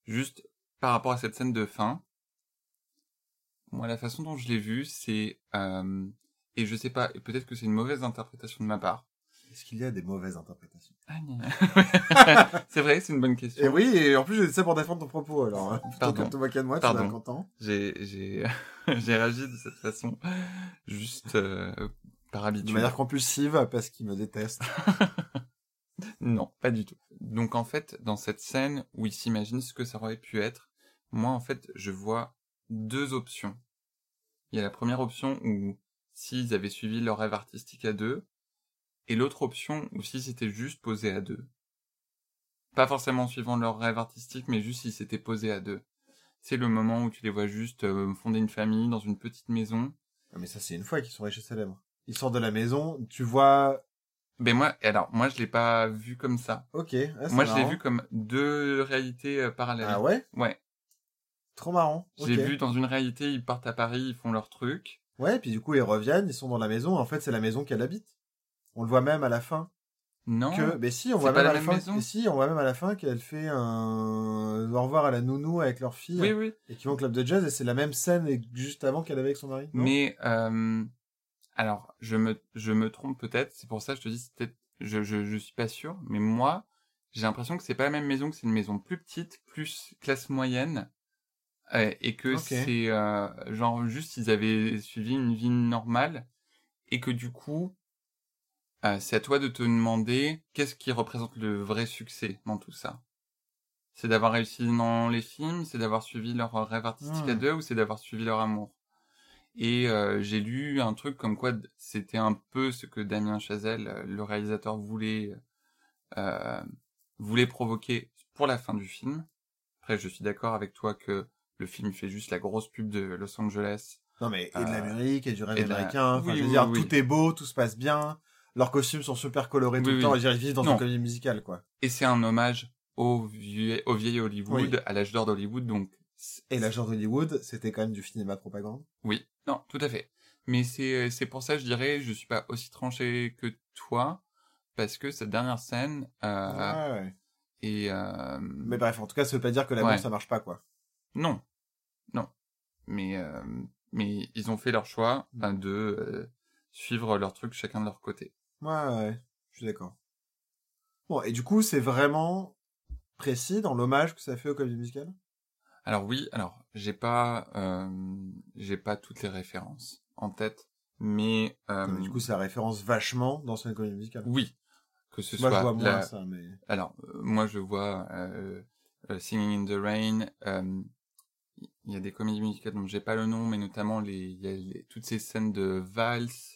juste par rapport à cette scène de fin, moi la façon dont je l'ai vue, c'est euh, et je sais pas, et peut-être que c'est une mauvaise interprétation de ma part. Est-ce qu'il y a des mauvaises interprétations? (laughs) c'est vrai, c'est une bonne question. Et oui, et en plus, j'ai dit ça pour défendre ton propos, alors. hein. Plutôt Pardon. que de te moquer de moi, tu Pardon. es content. j'ai j'ai (laughs) j'ai réagi de cette façon juste euh, par De habitude. manière compulsive parce qu'il me déteste. (laughs) Non, pas du tout. Donc en fait, dans cette scène où il s'imagine ce que ça aurait pu être, moi en fait, je vois deux options. Il y a la première option où s'ils avaient suivi leur rêve artistique à deux, et l'autre option où si c'était juste posé à deux. Pas forcément en suivant leur rêve artistique, mais juste s'ils s'étaient posés à deux. C'est le moment où tu les vois juste euh, fonder une famille dans une petite maison. Mais ça, c'est une fois qu'ils sont riches et célèbres. Ils sortent de la maison, tu vois... Mais moi, alors, moi je l'ai pas vu comme ça. Ok. ah, moi je l'ai vu comme deux réalités euh, parallèles. Ah ouais? Ouais. Trop marrant. J'ai vu dans une réalité, ils partent à Paris, ils font leur truc. Ouais, puis du coup, ils reviennent, ils sont dans la maison. En fait, c'est la maison qu'elle habite. On le voit même à la fin. Non. Que, mais si, on voit même la à la fin. maison mais si, on voit même à la fin qu'elle fait un au revoir à la nounou avec leur fille Oui, oui. et qu'ils vont au club de jazz et c'est la même scène juste avant qu'elle avait avec son mari. Mais euh, alors, je me je me trompe peut-être. C'est pour ça que je te dis, c'est peut-être, je, je je suis pas sûr. Mais moi, j'ai l'impression que c'est pas la même maison, que c'est une maison plus petite, plus classe moyenne, euh, et que c'est euh, genre juste ils avaient suivi une vie normale, et que du coup, euh, c'est à toi de te demander qu'est-ce qui représente le vrai succès dans tout ça? C'est d'avoir réussi dans les films, c'est d'avoir suivi leur rêve artistique à Hmm. deux, ou c'est d'avoir suivi leur amour? Et euh, j'ai lu un truc comme quoi c'était un peu ce que Damien Chazelle, euh, le réalisateur, voulait euh, voulait provoquer pour la fin du film. Après, je suis d'accord avec toi que le film fait juste la grosse pub de Los Angeles. Non, mais et de Euh, l'Amérique et du rêve et de la- américain. Enfin, Oui, je veux oui, dire, oui. tout est beau, tout se passe bien. Leurs costumes sont super colorés tout Oui, le temps. Et ils vivent dans Non. une comédie musicale, quoi. Et c'est un hommage au vieux, au vieil Hollywood, Oui. à l'âge d'or d'Hollywood, donc Et la genre d'Hollywood, c'était quand même du cinéma de propagande. Oui, non, tout à fait. Mais c'est c'est pour ça je dirais je suis pas aussi tranché que toi parce que cette dernière scène euh, ouais, ouais. et euh, Mais bref, en tout cas, ça veut pas dire que l'amour, Ouais. ça marche pas, quoi. non non mais euh, mais ils ont fait leur choix ben, de euh, suivre leur truc chacun de leur côté. Ouais, ouais, je suis d'accord. Bon, et du coup, c'est vraiment précis dans l'hommage que ça fait aux comédies musicales Alors oui, alors j'ai pas euh, j'ai pas toutes les références en tête, mais, euh, Mais Du coup, c'est la référence vachement dans une comédie musicale. oui que ce Moi, je soit vois moins la- ça, mais... Alors, euh, moi, je vois euh, euh, Singing in the Rain. euh, Il y a des comédies musicales dont j'ai pas le nom, mais notamment les, il y a les- toutes ces scènes de valse,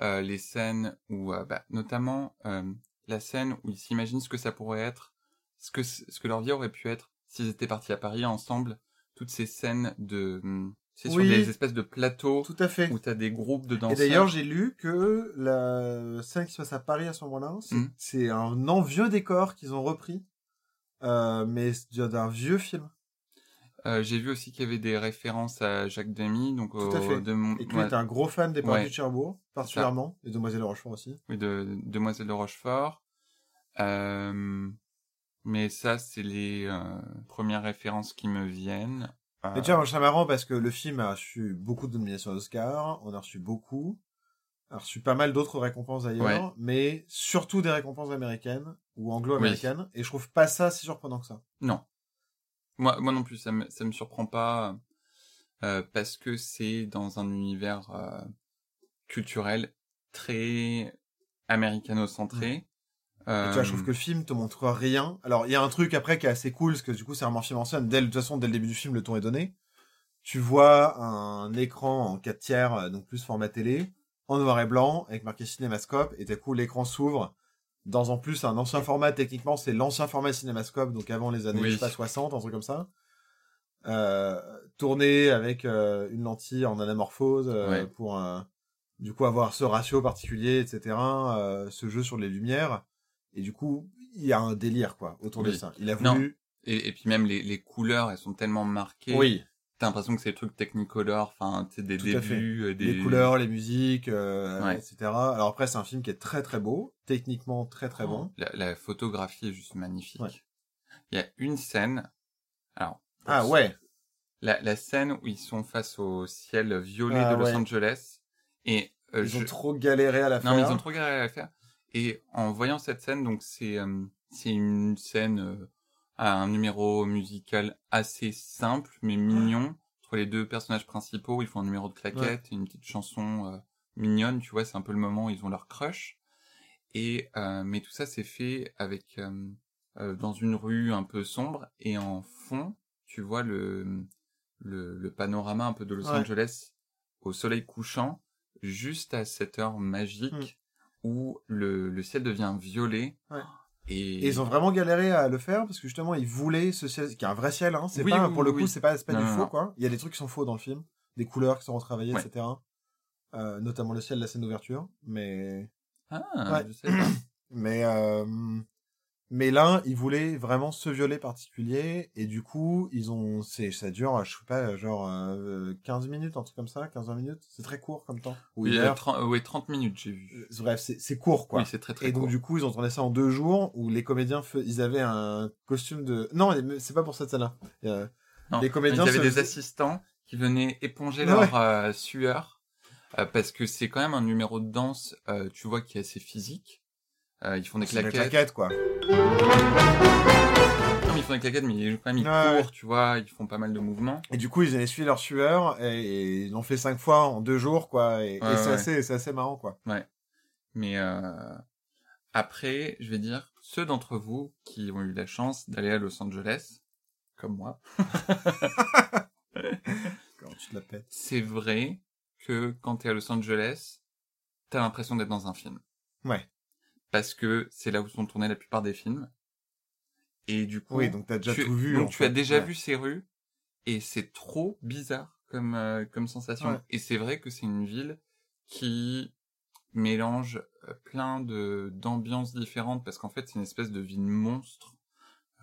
euh, les scènes où, euh, bah, notamment euh, la scène où ils s'imaginent ce que ça pourrait être, ce que ce que leur vie aurait pu être s'ils étaient partis à Paris ensemble. Toutes ces scènes de, hum, c'est sur des espèces de plateaux Tout à fait. où t'as des groupes de Et danseurs. d'ailleurs, j'ai lu que la scène qui se passe à Paris à ce moment-là, c'est c'est un non vieux décor qu'ils ont repris, euh, mais c'est d'un vieux film. Euh, j'ai vu aussi qu'il y avait des références à Jacques Demy, donc Tout à fait. de mon- Et que lui ouais. était un gros fan des Ouais. de Cherbourg, particulièrement, et Demoiselle de Rochefort aussi. Oui, de, de Demoiselle de Rochefort. Euh, mais ça, c'est les euh, premières références qui me viennent. Euh, Mais tu trouve ça marrant parce que le film a reçu beaucoup de nominations Oscar, on a reçu beaucoup, a reçu pas mal d'autres récompenses d'ailleurs, Ouais. mais surtout des récompenses américaines ou anglo-américaines, et je trouve pas ça si surprenant que ça. non. Moi, moi non plus, ça me, ça me surprend pas euh, parce que c'est dans un univers euh, culturel très américano-centré. Tu vois, je trouve Euh, que le film te montre rien. Alors, il y a un truc après qui est assez cool, parce que du coup, c'est vraiment un film en scène. Dès, le- de toute façon, dès le début du film, le ton est donné. Tu vois un écran en 4 tiers, euh, donc plus format télé, en noir et blanc, avec marqué cinémascope, et d'un coup, l'écran s'ouvre. Dans en plus un ancien format, techniquement, c'est l'ancien format cinémascope, donc avant les années, Oui. je sais pas, 60, un truc comme ça. Euh, tourné avec euh, une lentille en anamorphose, euh, Ouais. pour du coup avoir ce ratio particulier, etc. euh, ce jeu sur les lumières. Et du coup, il y a un délire, quoi, autour de ça. Il a Non. voulu... et, et puis même les, les couleurs, elles sont tellement marquées. Oui, T'as l'impression que c'est des trucs Technicolor, enfin, tu des Tout débuts, euh, des... les couleurs, les musiques, euh, Ouais. etc. Alors après, c'est un film qui est très très beau, techniquement très très bon. La, la photographie est juste magnifique. Ouais. Il y a une scène. Alors. Ah ce- ouais, La, la scène où ils sont face au ciel violet Ah de Los ouais. Angeles. Et euh, ils ont je- trop galéré à la Non, mais faire. ils ont trop galéré à la faire. Et en voyant cette scène, donc c'est euh, c'est une scène euh, un numéro musical assez simple mais mignon entre les deux personnages principaux. Ils font un numéro de claquette et une petite chanson euh, mignonne, tu vois, c'est un peu le moment où ils ont leur crush. Et euh, mais tout ça c'est fait avec euh, euh, dans une rue un peu sombre et en fond, tu vois le le, le panorama un peu de Los Ouais. Angeles au soleil couchant, juste à cette heure magique Mm. où le, le ciel devient violet. Ouais. Et, Et ils ont vraiment galéré à le faire parce que justement ils voulaient ce ciel qui est un vrai ciel hein. c'est Oui, pas oui, pour le coup c'est pas c'est pas Non, du non, faux non. quoi il y a des trucs qui sont faux dans le film des couleurs qui sont retravaillées Ouais. etc euh, notamment le ciel de la scène d'ouverture mais Ah, Ouais. je sais (coughs) mais euh, mais là ils voulaient vraiment ce violet particulier et du coup ils ont c'est ça dure je sais pas genre euh, 15 minutes un truc comme ça 15 20 minutes c'est très court comme temps ou Oui, euh, heure. 30, ouais, 30 minutes, j'ai vu. Euh, bref c'est court quoi Oui, c'est très très Et donc du coup, ils ont tourné ça en deux jours où les comédiens, ils avaient un costume de. Non, c'est pas pour cette scène-là. Euh, les comédiens Ils avaient des assistants qui venaient éponger leur euh, sueur parce que c'est quand même un numéro de danse, tu vois, qui est assez physique. Euh, ils font des c'est des claquettes. claquettes, quoi. Non, mais ils font des claquettes, mais ils, quand même ils Ouais, courent, ouais. tu vois, ils font pas mal de mouvements. Et du coup, ils ont essuyé leur sueur et, et ils l'ont fait cinq fois en deux jours, quoi. Et, et Ouais, c'est ouais. assez, c'est assez marrant, quoi. Mais euh, après, je vais dire, ceux d'entre vous qui ont eu la chance d'aller à Los Angeles, comme moi, (laughs) Quand tu te la pètes. c'est vrai que quand t'es à Los Angeles, t'as l'impression d'être dans un film. Ouais. Parce que c'est là où sont tournés la plupart des films. Et du coup, Oui, donc t'as déjà tu, tout vu. donc tu fait. as déjà Ouais. vu ces rues et c'est trop bizarre comme euh, comme sensation. Ouais. Et c'est vrai que c'est une ville qui mélange euh, plein de d'ambiances différentes parce qu'en fait c'est une espèce de ville monstre.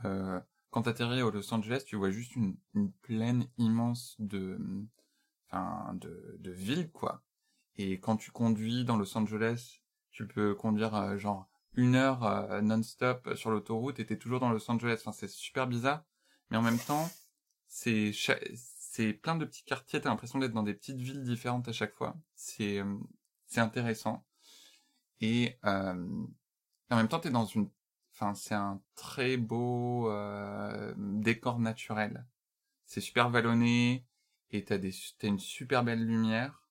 Euh, quand t'atterris au Los Angeles, tu vois juste une, une plaine immense de enfin de de ville quoi. Et quand tu conduis dans Los Angeles, tu peux conduire euh, genre une heure euh, non-stop sur l'autoroute et t'es toujours dans Los Angeles. Enfin, c'est super bizarre. Mais en même temps, c'est c'est plein de petits quartiers. T'as l'impression d'être dans des petites villes différentes à chaque fois. C'est euh, c'est intéressant. Et euh, en même temps, t'es dans une. Enfin, c'est un très beau euh, décor naturel. C'est super vallonné et t'as des t'as une super belle lumière.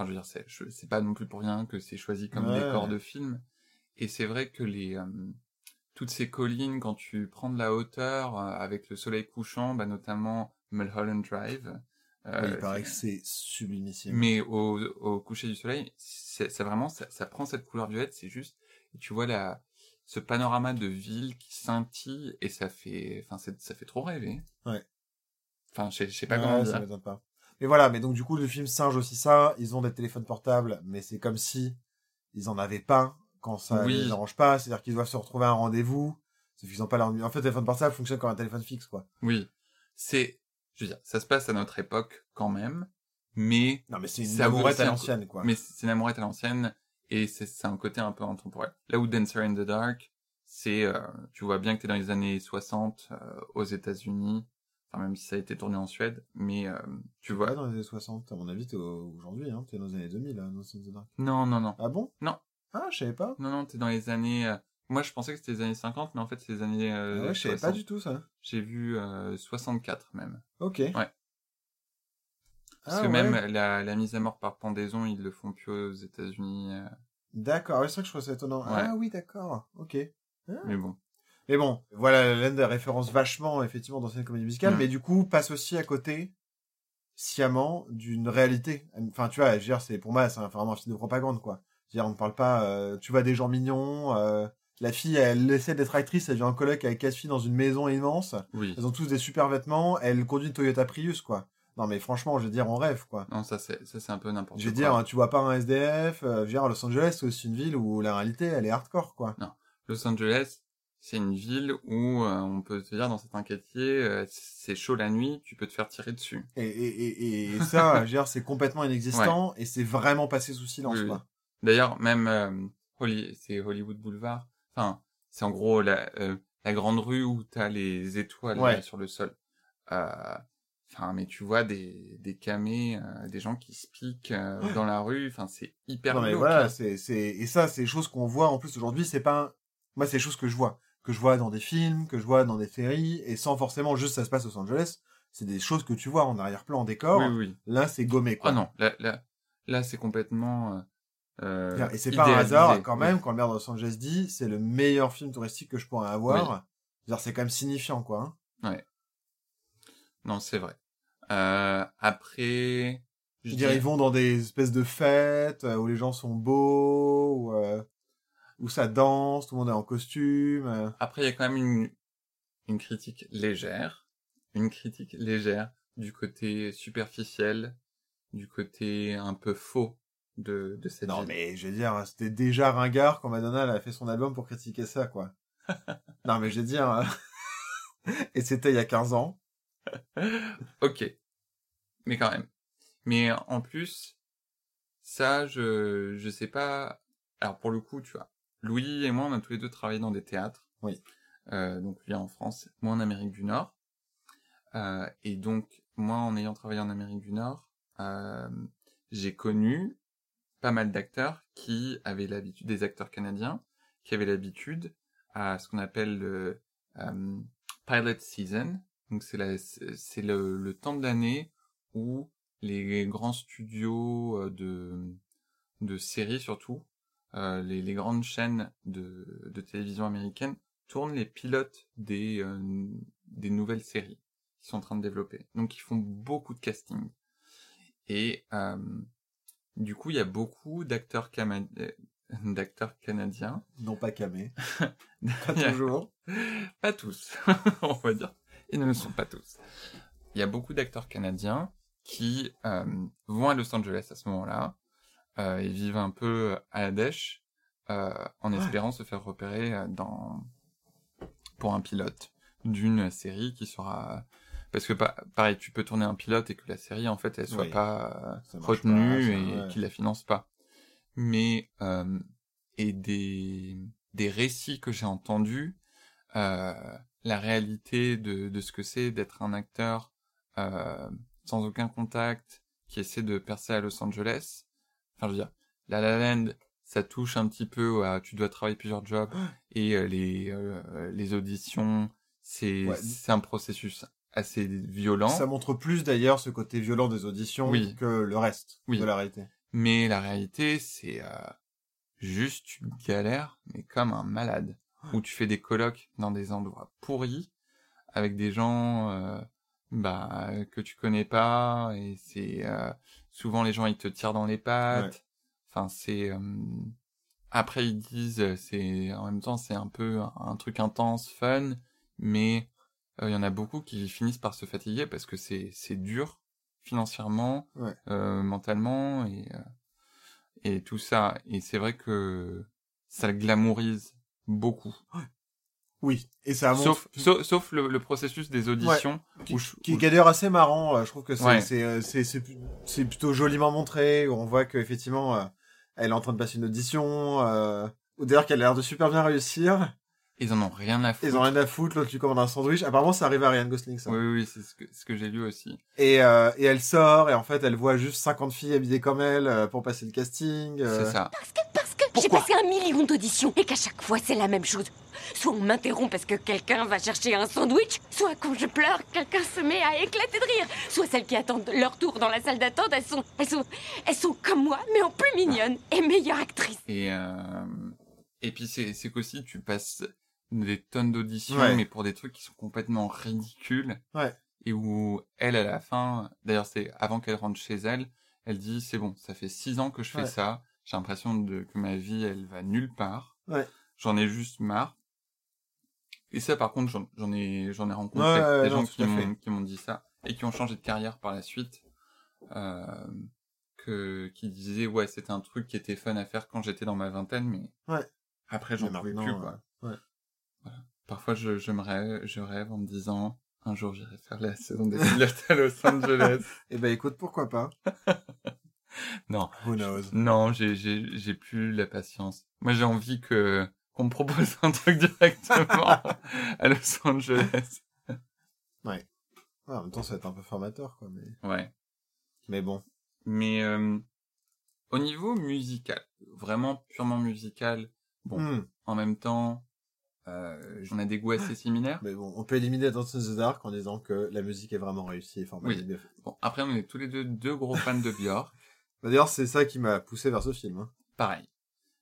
Enfin, je veux dire, c'est pas non plus pour rien que c'est choisi comme Ouais. décor de film. Et c'est vrai que les euh, toutes ces collines, quand tu prends de la hauteur euh, avec le soleil couchant, bah, notamment Mulholland Drive. euh, Oui, il paraît que c'est sublimissime. mais au, au coucher du soleil, c'est c'est vraiment ça, ça prend cette couleur violette, c'est juste et tu vois la ce panorama de ville qui scintille et ça fait enfin ça fait trop rêver. Ouais. Enfin, je sais- je sais pas Ouais, comment ça dire. m'étonne pas. Mais voilà, mais donc du coup, le film singe aussi ça. Ils ont des téléphones portables, mais c'est comme si ils en avaient pas quand ça Oui. les arrange pas. C'est-à-dire qu'ils doivent se retrouver à un rendez-vous. Sauf qu'ils ont pas leur... En fait, le téléphone portable fonctionne comme un téléphone fixe, quoi. Oui. C'est je veux dire, ça se passe à notre époque quand même, mais Non, mais c'est une amourette à l'ancienne, quoi. mais c'est une amourette à l'ancienne et c'est c'est un côté un peu intemporel. Là où Dancer in the Dark, c'est euh, tu vois bien que t'es dans les années 60 euh, aux États-Unis, enfin même si ça a été tourné en Suède, mais euh, tu vois. dans les années 60. À mon avis, t'es au- aujourd'hui, hein. T'es dans les années 2000, là, dans Sons of. Non non non. Ah bon? Non. Ah, je savais pas. Non non, t'es dans les années euh, moi je pensais que c'était les années 50 mais en fait c'est les années Ah euh, ouais, je savais pas 60. du tout, ça. J'ai vu euh, 64 même. Ok. Ouais. Parce Ah que ouais. même la, la mise à mort par pendaison, ils le font plus aux États-Unis. euh, D'accord, c'est vrai que je trouve ça étonnant. Ouais. Ah oui, d'accord. Ok. Ah. mais bon. Mais bon, voilà, l'un des références vachement, effectivement, d'anciennes comédies musicales, Mm. mais du coup, passe aussi à côté, sciemment, d'une réalité. Enfin, tu vois, je veux dire, c'est, pour moi, c'est vraiment un film de propagande, quoi. Je veux dire, on ne parle pas, euh, tu vois des gens mignons, euh, la fille, elle essaie d'être actrice, elle vit en coloc avec quatre filles dans une maison immense, Oui. elles ont tous des super vêtements, elle conduit une Toyota Prius, quoi. Non, mais franchement, je veux dire, on rêve, quoi. Non, ça c'est ça c'est un peu n'importe Je quoi. veux dire, tu vois pas un SDF, euh, je veux dire, Los Angeles, c'est aussi une ville où la réalité, elle est hardcore, quoi. Los Angeles, c'est une ville où euh, on peut te dire dans certains quartiers, euh, c'est chaud la nuit, tu peux te faire tirer dessus. Et, et, et, et ça, (laughs) c'est complètement inexistant et c'est vraiment passé sous silence, Oui. D'ailleurs, même euh, Holly- c'est Hollywood Boulevard. Enfin, c'est en gros la, euh, la grande rue où t'as les étoiles Ouais. là, sur le sol. Euh, Enfin, mais tu vois des des camés, euh, des gens qui se piquent euh, dans la rue. Enfin, c'est hyper Non, mais voilà, c'est, c'est, et ça, c'est des choses qu'on voit en plus aujourd'hui, c'est pas, un- moi, c'est des choses que je vois, que je vois dans des films, que je vois dans des séries, et sans forcément juste ça se passe à Los Angeles, c'est des choses que tu vois en arrière-plan, en décor. Oui, oui. Là, c'est gommé, quoi. Ah non, là, là, là c'est complètement. euh, euh, Et c'est pas un hasard, quand Oui. même, quand le maire de Los Angeles dit, c'est le meilleur film touristique que je pourrais avoir. C'est quand même signifiant, quoi. hein. Non, c'est vrai. Euh, après, Je dire, ils vont dans des espèces de fêtes euh, où les gens sont beaux, euh, où ça danse, tout le monde est en costume. euh. Après, il y a quand même une, une critique légère, une critique légère du côté superficiel, du côté un peu faux de, de cette Non, ville. mais je veux dire, c'était déjà ringard quand Madonna elle a fait son album pour critiquer ça, quoi. (laughs) non, mais je veux dire... euh, (laughs) Et c'était il y a 15 ans. (laughs) Ok. Mais quand même. Mais en plus, ça, je, je sais pas. Alors pour le coup, tu vois, Louis et moi, on a tous les deux travaillé dans des théâtres. Oui. Euh, donc lui en France, moi en Amérique du Nord. Euh, et donc moi, en ayant travaillé en Amérique du Nord, euh, j'ai connu pas mal d'acteurs qui avaient l'habitude, des acteurs canadiens, qui avaient l'habitude à ce qu'on appelle le pilot season. Donc c'est le, le temps de l'année où les grands studios de, de séries surtout, euh, les, les grandes chaînes de, de télévision américaines tournent les pilotes des, euh, des nouvelles séries qu'ils sont en train de développer. Donc ils font beaucoup de casting. Et euh, du coup, il y a beaucoup d'acteurs euh, d'acteurs canadiens. Non pas camé. (laughs) Pas toujours. pas tous, (laughs) on va dire. Ils ne le sont pas tous. Il y a beaucoup d'acteurs canadiens qui euh, vont à Los Angeles à ce moment-là euh, et vivent un peu à la dèche euh, en espérant se faire repérer euh, dans pour un pilote d'une série qui sera parce que pa- pareil tu peux tourner un pilote et que la série en fait elle soit Oui. pas retenue pas, et ouais. qu'ils la financent pas mais euh, et des des récits que j'ai entendus euh, la réalité de, de ce que c'est d'être un acteur euh, sans aucun contact qui essaie de percer à Los Angeles. Enfin, je veux dire, La La Land, ça touche un petit peu à tu dois travailler plusieurs jobs (gasps) et euh, les euh, les auditions, c'est Ouais. c'est un processus assez violent. Ça montre plus d'ailleurs ce côté violent des auditions Oui. que le reste Oui. de la réalité. Mais la réalité, c'est euh, juste une galère, mais comme un malade. Où tu fais des colloques dans des endroits pourris, avec des gens bah, que tu connais pas, et c'est... souvent les gens, ils te tirent dans les pattes. Enfin, c'est... euh, après, ils disent, c'est en même temps, c'est un peu un, truc intense, fun, mais euh, il y en a beaucoup qui finissent par se fatiguer parce que c'est c'est dur financièrement, Ouais. euh, mentalement et euh, et tout ça. Et c'est vrai que ça le glamourise beaucoup. Oui. Et ça montre... Sauf, sauf, sauf le, le processus des auditions. qui, où je- qui où est je- d'ailleurs assez marrant. euh, Je trouve que c'est Ouais. c'est euh, c'est c'est c'est plutôt joliment montré. Où on voit qu'effectivement, euh, elle est en train de passer une audition. Euh, ou d'ailleurs qu'elle a l'air de super bien réussir. Ils en ont rien à foutre. Ils ont rien à foutre. L'autre lui commande un sandwich. Apparemment, ça arrive à Ryan Gosling, ça. Oui, oui, c'est ce que, ce que j'ai lu aussi. Et, euh, et elle sort et en fait, elle voit juste 50 filles habillées comme elle euh, pour passer le casting. euh. C'est ça. Parce que j'ai passé un million d'auditions et qu'à chaque fois c'est la même chose. Soit on m'interrompt parce que quelqu'un va chercher un sandwich, soit quand je pleure, quelqu'un se met à éclater de rire. Soit celles qui attendent leur tour dans la salle d'attente, elles sont, elles sont, elles sont comme moi, mais en plus mignonnes et meilleure actrice. Et, euh, et puis c'est, c'est qu'aussi tu passes des tonnes d'auditions, Ouais. mais pour des trucs qui sont complètement ridicules. Ouais. Et où elle, à la fin, d'ailleurs c'est avant qu'elle rentre chez elle, elle dit c'est bon, ça fait six ans que je fais Ouais. ça, j'ai l'impression de, que ma vie elle va nulle part. Ouais. J'en ai juste marre. Et ça par contre j'en, ai j'en ai rencontré Ouais, ouais, des non, gens qui m'ont qui m'ont dit ça et qui ont changé de carrière par la suite. Euh, que qui disaient ouais c'était un truc qui était fun à faire quand j'étais dans ma vingtaine mais Ouais. après j'en pouvais plus quoi. Parfois je, je me rêve, je rêve en me disant un jour j'irai faire la saison des pilotes à Los Angeles. (laughs) Eh ben écoute, pourquoi pas? (laughs) Non, Who knows? non, j'ai j'ai j'ai plus la patience. Moi j'ai envie que qu'on me propose (laughs) un truc directement à Los Angeles. Ouais, en même temps, ça va être un peu formateur, quoi. Mais, Ouais. mais bon. Mais euh, au niveau musical, vraiment purement musical, bon, Hmm. en même temps, euh, on a des goûts assez similaires. Mais bon, on peut éliminer Dance in the Dark en disant que la musique est vraiment réussie et formidable. Bon, après on est tous les deux deux gros fans de Björk. (laughs) Bah, D'ailleurs, c'est ça qui m'a poussé vers ce film. hein. pareil.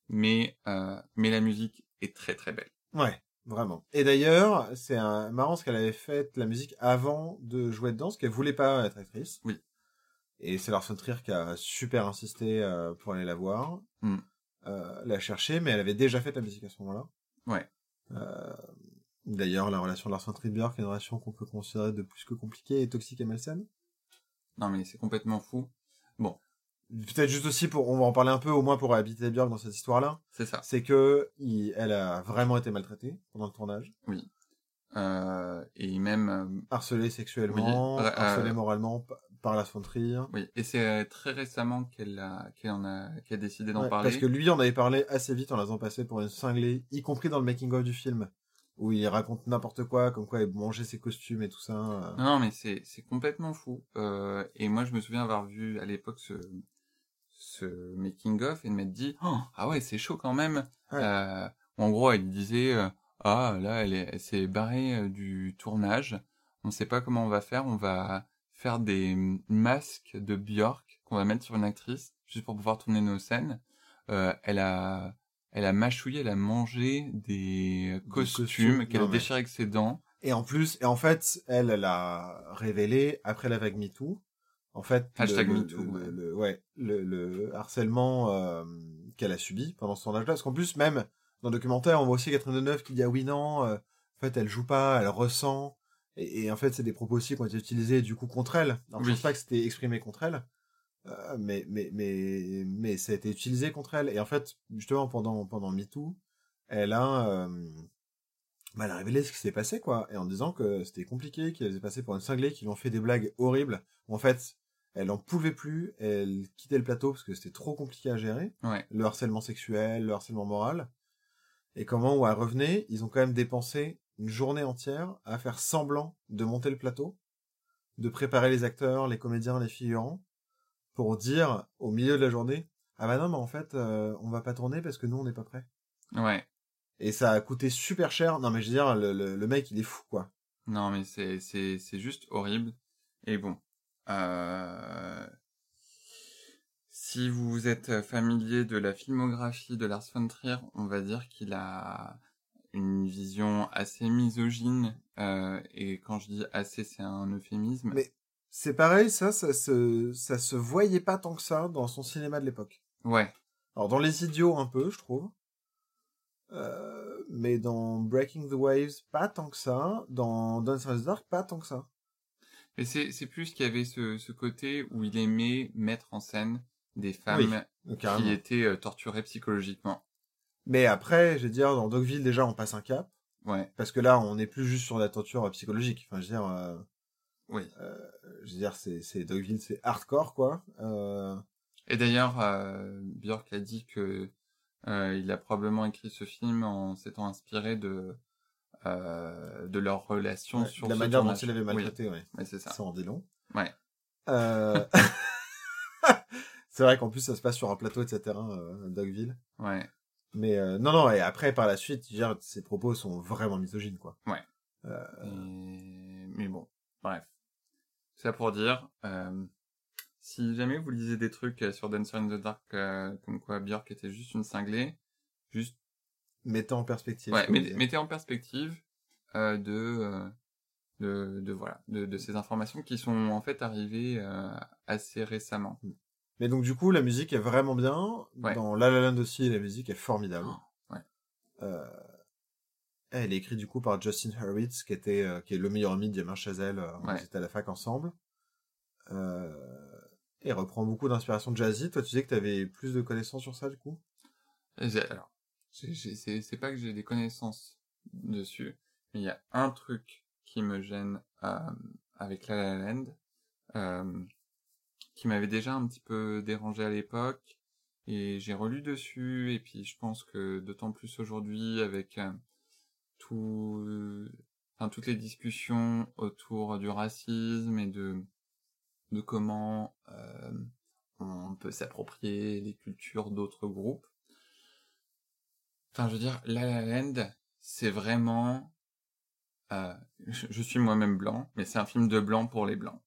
Mais, euh, mais la musique est très très belle. Ouais, vraiment. Et d'ailleurs, c'est un... marrant parce qu'elle avait fait la musique avant de jouer dedans, parce qu'elle voulait pas être actrice. Oui. Et c'est Lars von Trier qui a super insisté euh, pour aller la voir, Mm. euh, la chercher, mais elle avait déjà fait la musique à ce moment-là. Ouais. Euh, D'ailleurs, la relation de Lars von Trier est une relation qu'on peut considérer de plus que compliquée et toxique et malsaine. Non mais c'est complètement fou. Peut-être juste aussi pour, on va en parler un peu, au moins pour habiter Björk dans cette histoire-là. C'est ça. C'est que il, elle a vraiment été maltraitée pendant le tournage, Euh, et même euh, harcelée sexuellement, Oui, harcelée moralement par von Trier. oui. Et c'est euh, très récemment qu'elle a qu'elle en a qu'elle a décidé d'en Ouais, parler. Parce que lui en avait parlé assez vite en la faisant passer pour une cinglée, y compris dans le making-of du film, où il raconte n'importe quoi, comme quoi il mangeait ses costumes et tout ça. euh. Non, mais c'est c'est complètement fou. Euh, et moi, je me souviens avoir vu à l'époque ce ce making of et de m'être dit Oh, ah ouais c'est chaud quand même. Ouais. Euh, en gros, elle disait euh, ah là elle est- elle s'est barrée du tournage. On sait pas comment on va faire. On va faire des mm, masques de Björk qu'on va mettre sur une actrice juste pour pouvoir tourner nos scènes. Euh, elle a elle a mâchouillé, elle a mangé des costumes costumes, qu'elle a mais- déchirés avec ses dents. Et en plus, et en fait, elle, elle a révélé après la vague MeToo, en fait, Hashtag le, MeToo, le, ouais. le- ouais, le, le harcèlement euh, qu'elle a subi pendant ce tournage-là, parce qu'en plus, même dans le documentaire, on voit aussi Catherine Deneuve qui dit ah oui non, euh, en fait, elle joue pas, elle ressent, et, et en fait, c'est des propos aussi qui ont été utilisés du coup contre elle. Alors, je Oui. pense pas que c'était exprimé contre elle, euh, mais mais mais mais ça a été utilisé contre elle. Et en fait, justement pendant pendant MeToo, elle a euh, bah, elle a révélé ce qui s'est passé, quoi, et en disant que c'était compliqué, qu'elle s'est passé pour une cinglée, qui lui ont fait des blagues horribles. En fait, elle en pouvait plus, elle quittait le plateau parce que c'était trop compliqué à gérer, Ouais. le harcèlement sexuel, le harcèlement moral. Et comment, où elle revenait, ils ont quand même dépensé une journée entière à faire semblant de monter le plateau, de préparer les acteurs, les comédiens, les figurants, pour dire au milieu de la journée, ah bah non, mais en fait, euh, on va pas tourner parce que nous, on n'est pas prêts. Ouais. Et ça a coûté super cher. Non, mais je veux dire, le, le, le mec, il est fou, quoi. Non, mais c'est c'est c'est juste horrible. Et bon, euh, si vous êtes familier de la filmographie de Lars von Trier, on va dire qu'il a une vision assez misogyne. euh, et quand je dis assez, c'est un euphémisme. Mais c'est pareil, ça, ça se, ça se voyait pas tant que ça dans son cinéma de l'époque. Ouais, Alors, dans Les Idiots, un peu, je trouve. Euh, mais dans Breaking the Waves, pas tant que ça. Dans Dance in the Dark, pas tant que ça. mais c'est c'est plus qu'il y avait ce ce côté où il aimait mettre en scène des femmes Donc, qui étaient euh, torturées psychologiquement. Mais après, je veux dire, dans Dogville, déjà, on passe un cap. Ouais, Parce que là, on n'est plus juste sur la torture psychologique. Enfin, je veux dire, euh, oui. je veux dire, c'est, c'est Dogville, c'est hardcore, quoi. Euh, Et d'ailleurs, euh, Björk a dit que euh, il a probablement écrit ce film en s'étant inspiré de euh, de leur relation ouais, sur de la manière dont il avait Oui, maltraité, ouais. ouais, c'est ça. Ça en dit long. Ouais. Euh... (laughs) (laughs) c'est vrai qu'en plus ça se passe sur un plateau, etc. Euh, Dogville. Ouais. Mais euh, non, non. Et après, par la suite, dire, ses propos sont vraiment misogynes, quoi. Ouais. Euh, Et- Mais bon, bref. Ça pour dire, euh, si jamais vous lisez des trucs euh, sur Dancer in the Dark, euh, comme quoi Björk était juste une cinglée, juste mettez en perspective. Ouais, mettez, en perspective euh, de, de, de voilà, de, de ces informations qui sont en fait arrivées euh, assez récemment. Mais donc du coup, la musique est vraiment bien. Ouais. Dans La La Land aussi, la musique est formidable. Oh, ouais. Euh, Elle est écrite du coup par Justin Hurwitz, qui était euh, qui est le meilleur ami de Damien Chazelle. Euh, Ouais. Ils étaient à la fac ensemble. Euh, et reprend beaucoup d'inspiration jazzy. Toi, tu disais que tu avais plus de connaissances sur ça, du coup? J'ai- Alors, c'est c'est pas que j'ai des connaissances dessus, mais il y a un truc qui me gêne euh, avec La La Land, euh, qui m'avait déjà un petit peu dérangé à l'époque, et j'ai relu dessus, et puis je pense que d'autant plus aujourd'hui avec euh, tout, enfin, toutes les discussions autour du racisme et de, de comment euh, on peut s'approprier les cultures d'autres groupes. Enfin, je veux dire, La La Land, c'est vraiment... euh, je, suis moi-même blanc, mais c'est un film de blanc pour les blancs.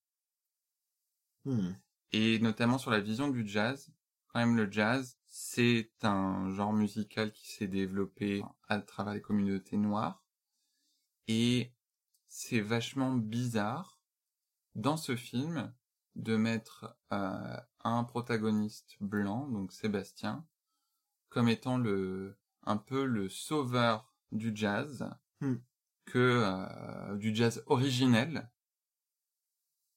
Hmm. Et notamment sur la vision du jazz. Quand même, le jazz, c'est un genre musical qui s'est développé à travers les communautés noires. Et c'est vachement bizarre dans ce film de mettre euh, un protagoniste blanc, donc Sébastien, comme étant le un peu le sauveur du jazz Hmm. que euh, du jazz originel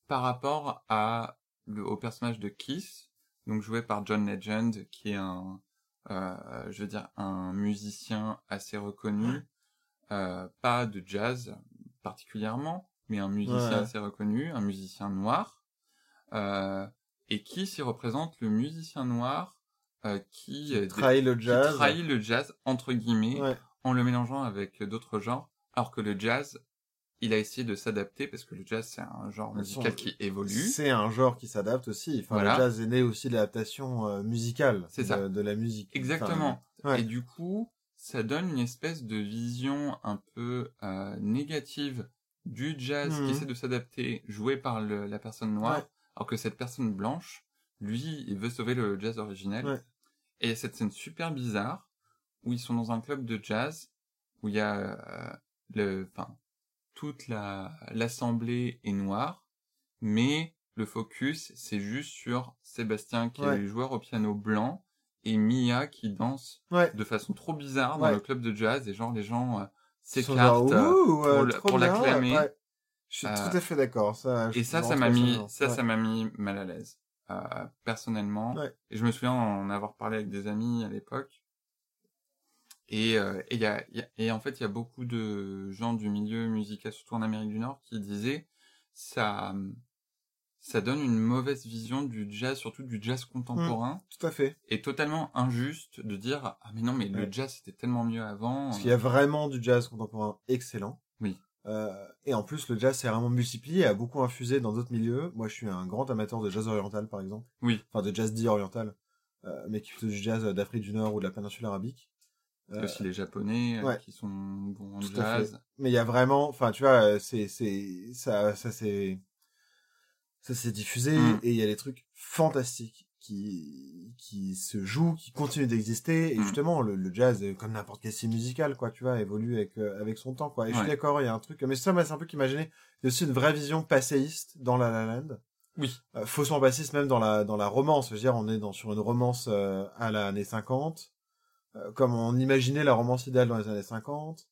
par rapport à le, au personnage de Kiss, donc joué par John Legend, qui est un euh, je veux dire un musicien assez reconnu, euh, pas de jazz particulièrement, mais un musicien Ouais. assez reconnu, un musicien noir, euh, et qui s'y représente le musicien noir euh, qui, euh, trahit le qui jazz. trahit le jazz entre guillemets Ouais. en le mélangeant avec d'autres genres, alors que le jazz, il a essayé de s'adapter parce que le jazz c'est un genre musical qui évolue. C'est un genre qui s'adapte aussi. Enfin, Voilà. le jazz est né aussi de l'adaptation euh, musicale C'est de, ça. de la musique. Exactement. Enfin, ouais. Et du coup, ça donne une espèce de vision un peu euh, négative du jazz Mhm. qui essaie de s'adapter, joué par le- la personne noire, Ouais. alors que cette personne blanche, lui, il veut sauver le jazz originel. Ouais. Et il y a cette scène super bizarre où ils sont dans un club de jazz où il y a euh, le, enfin, toute la l'assemblée est noire, mais le focus c'est juste sur Sébastien qui Ouais. est le joueur au piano blanc et Mia qui danse Ouais. de façon trop bizarre dans Ouais. le club de jazz et genre les gens euh, s'écartent euh, euh, pour, bien, l'acclamer. Je suis Euh, tout à fait d'accord. Ça, Et ça, ça m'a mis, ça, ça m'a mis mal à l'aise, euh, personnellement. Ouais. Et je me souviens en avoir parlé avec des amis à l'époque. Et, euh, et, y a, y a- et en fait, il y a beaucoup de gens du milieu musical, surtout en Amérique du Nord, qui disaient ça, ça donne une mauvaise vision du jazz, surtout du jazz contemporain, Tout à fait. et totalement injuste de dire ah mais non mais le jazz c'était tellement mieux avant. Parce qu'il y a vraiment du jazz contemporain excellent. Oui. Euh, et en plus, le jazz s'est vraiment multiplié et a beaucoup infusé dans d'autres milieux. Moi, je suis un grand amateur de jazz oriental, par exemple. Oui. Enfin, de jazz dit oriental. Euh, mais qui fait du jazz d'Afrique du Nord ou de la péninsule arabique. Il y a aussi les Japonais euh, ouais. qui sont bons en Tout à jazz. mais il y a vraiment, enfin, tu vois, c'est, c'est, ça, ça c'est, ça s'est diffusé Mm. et il y a des trucs fantastiques qui, qui se jouent, qui continuent d'exister. Et Mm. justement, le, le jazz, euh, comme n'importe quel style musical, quoi, tu vois, évolue avec, euh, avec son temps, quoi. Et je suis d'accord, il y a un truc, mais ça, moi, c'est un peu qu'imaginer. Il y a aussi une vraie vision passéiste dans La La Land. Oui. Euh, faussement passéiste même dans la, dans la romance. Je veux dire, on est dans, sur une romance euh, à l'année 50. Euh, comme on imaginait la romance idéale dans les années 50.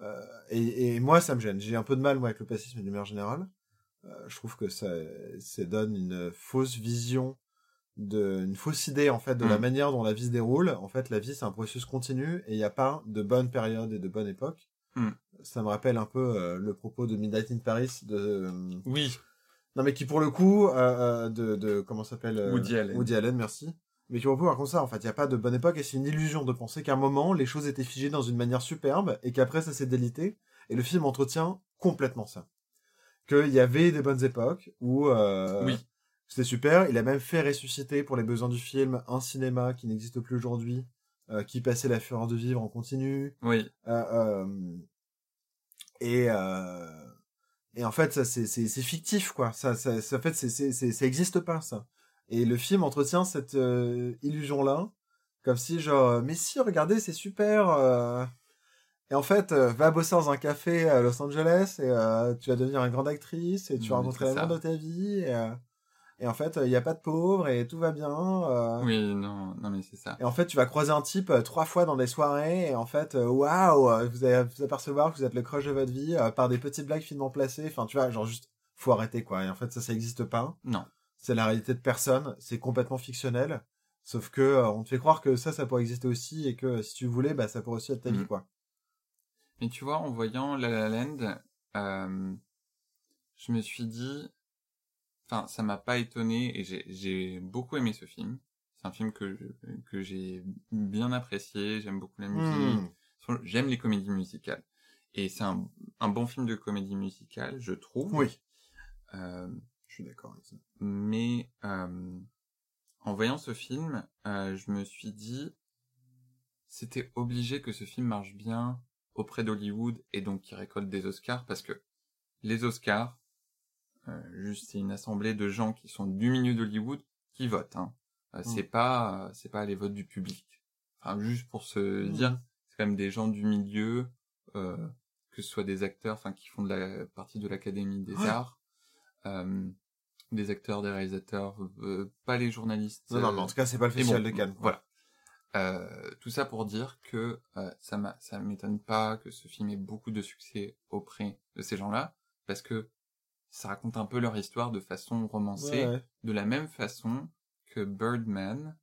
Euh, et, et moi, ça me gêne. J'ai un peu de mal, moi, avec le passisme de manière générale. Euh, je trouve que ça, ça donne une fausse vision, de, une fausse idée, en fait, de la Mm. manière dont la vie se déroule. En fait, la vie, c'est un processus continu et il n'y a pas de bonne période et de bonne époque. Mm. Ça me rappelle un peu euh, le propos de Midnight in Paris de, euh, Oui. non, mais qui pour le coup, euh, de, de, comment s'appelle Woody Allen. Woody Allen, merci. Mais qui coup raconte ça, en fait, il n'y a pas de bonne époque et c'est une illusion de penser qu'à un moment, les choses étaient figées dans une manière superbe et qu'après ça s'est délité. Et le film entretient complètement ça. Qu'il y avait des bonnes époques où euh, Oui. c'était super. Il a même fait ressusciter pour les besoins du film un cinéma qui n'existe plus aujourd'hui, euh, qui passait la fureur de vivre en continu. Oui. Euh, et et en fait ça c'est fictif quoi ça ça, ça en fait c'est c'est c'est- ça existe pas ça et le film entretient cette illusion là comme si genre euh, mais si regardez c'est super euh. et en fait euh, va bosser dans un café à Los Angeles et euh, tu vas devenir une grande actrice et tu vas Oui, rencontrer l'amour de ta vie et, euh, et en fait il y a pas de pauvres et tout va bien euh. Oui, non, non mais c'est ça. Et en fait, tu vas croiser un type euh, trois fois dans des soirées, et en fait, euh, waouh, euh, vous allez vous apercevoir que vous êtes le crush de votre vie euh, par des petites blagues finement placées. Enfin, tu vois, genre juste, faut arrêter quoi. Et en fait, ça, ça existe pas. Non. C'est la réalité de personne. C'est complètement fictionnel. Sauf que euh, on te fait croire que ça, ça pourrait exister aussi, et que si tu voulais, bah, ça pourrait aussi être ta vie Mhm. quoi. Mais tu vois, en voyant La La Land, euh, je me suis dit, enfin, ça m'a pas étonné et j'ai, j'ai beaucoup aimé ce film. C'est un film que je- que j'ai bien apprécié. J'aime beaucoup la musique. Hmm. J'aime les comédies musicales. Et c'est un, un bon film de comédie musicale, je trouve. Oui. Euh, Je suis d'accord avec ça. mais euh, en voyant ce film, euh, je me suis dit, c'était obligé que ce film marche bien auprès d'Hollywood et donc qu'il récolte des Oscars parce que les Oscars, euh, juste c'est une assemblée de gens qui sont du milieu d'Hollywood qui votent. Hein. Euh, Mm. C'est pas, euh, c'est pas les votes du public. Enfin, juste pour se Mm. dire, c'est quand même des gens du milieu, euh, que ce soit des acteurs, enfin, qui font de la partie de l'Académie des Ouais. Arts, euh, des acteurs, des réalisateurs, euh, pas les journalistes. Non, non, euh, mais en tout cas, c'est pas le festival bon, de Cannes. Voilà. Euh, tout ça pour dire que euh, ça m'a, ça m'étonne pas que ce film ait beaucoup de succès auprès de ces gens-là, parce que ça raconte un peu leur histoire de façon romancée, Ouais, ouais. de la même façon que Birdman,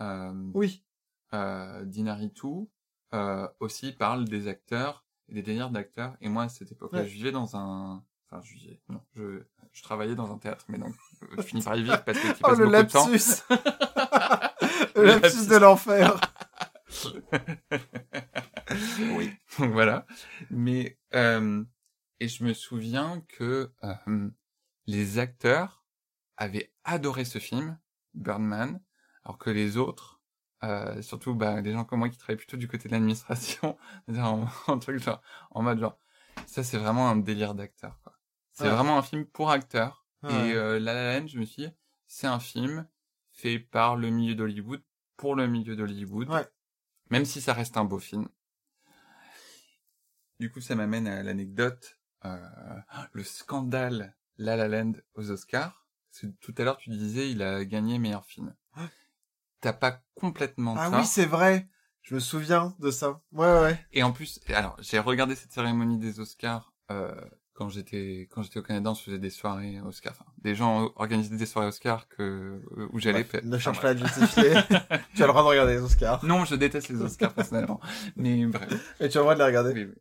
euh, Oui. euh, d'Inaritu, euh, aussi parle des acteurs et des délires d'acteurs. Et moi, à cette époque-là, Ouais. je vivais dans un, enfin, je vivais, non, je, je travaillais dans un théâtre, mais donc, je finis par y vivre parce que tu (laughs) Oh, le beaucoup de temps. lapsus (laughs) Le Le lapsus lapsus. de l'enfer (laughs) oui. Donc voilà. Mais euh, et je me souviens que euh, les acteurs avaient adoré ce film, Birdman, alors que les autres, euh, surtout bah, des gens comme moi qui travaillent plutôt du côté de l'administration, en, en truc genre, en mode genre, ça c'est vraiment un délire d'acteur. quoi. C'est vraiment un film pour acteurs. Et euh, La La Land, je me suis dit, c'est un film fait par le milieu d'Hollywood pour le milieu d'Hollywood. Ouais. Même si ça reste un beau film. Du coup, ça m'amène à l'anecdote, euh, le scandale La La Land aux Oscars. Tout à l'heure, tu disais, il a gagné meilleur film. T'as pas complètement Ah oui, c'est vrai Je me souviens de ça. Ouais, ouais. Et en plus, alors j'ai regardé cette cérémonie des Oscars euh, quand j'étais quand j'étais au Canada, on se faisait des soirées Oscars. Enfin, des gens organisaient des soirées Oscars que où j'allais. Pe- ne cherche pas à justifier. (laughs) tu as le droit de regarder les Oscars. Non, je déteste les Oscars personnellement. Mais bref. Et tu as le droit de les regarder. Oui, oui.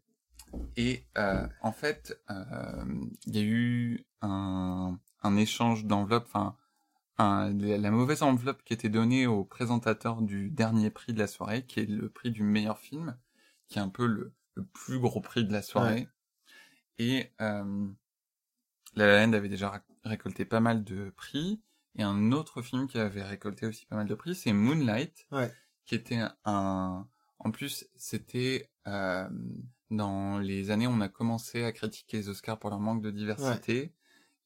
Et euh, en fait, euh, il y a eu un, un échange d'enveloppes, enfin, un- la, mauvaise enveloppe qui était donnée au présentateur du dernier prix de la soirée, qui est le prix du meilleur film, qui est un peu le, le plus gros prix de la soirée. Et euh, La La Land avait déjà récolté pas mal de prix. Et un autre film qui avait récolté aussi pas mal de prix, c'est Moonlight, Ouais. qui était un... En plus, c'était euh, dans les années où on a commencé à critiquer les Oscars pour leur manque de diversité.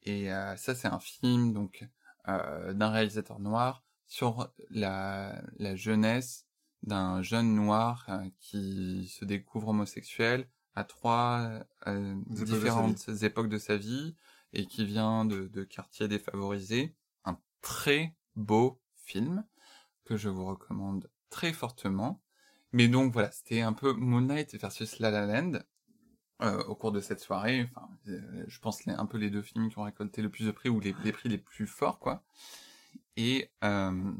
Et euh, ça, c'est un film donc euh, d'un réalisateur noir sur la, la jeunesse d'un jeune noir euh, qui se découvre homosexuel à trois euh, de différentes époques de sa vie et qui vient de, de quartiers défavorisés. Un très beau film que je vous recommande très fortement. Mais donc voilà, c'était un peu Moonlight versus La La Land euh, au cours de cette soirée. Enfin, euh, je pense les, un peu les deux films qui ont récolté le plus de prix ou les, les prix les plus forts, quoi. Et euh,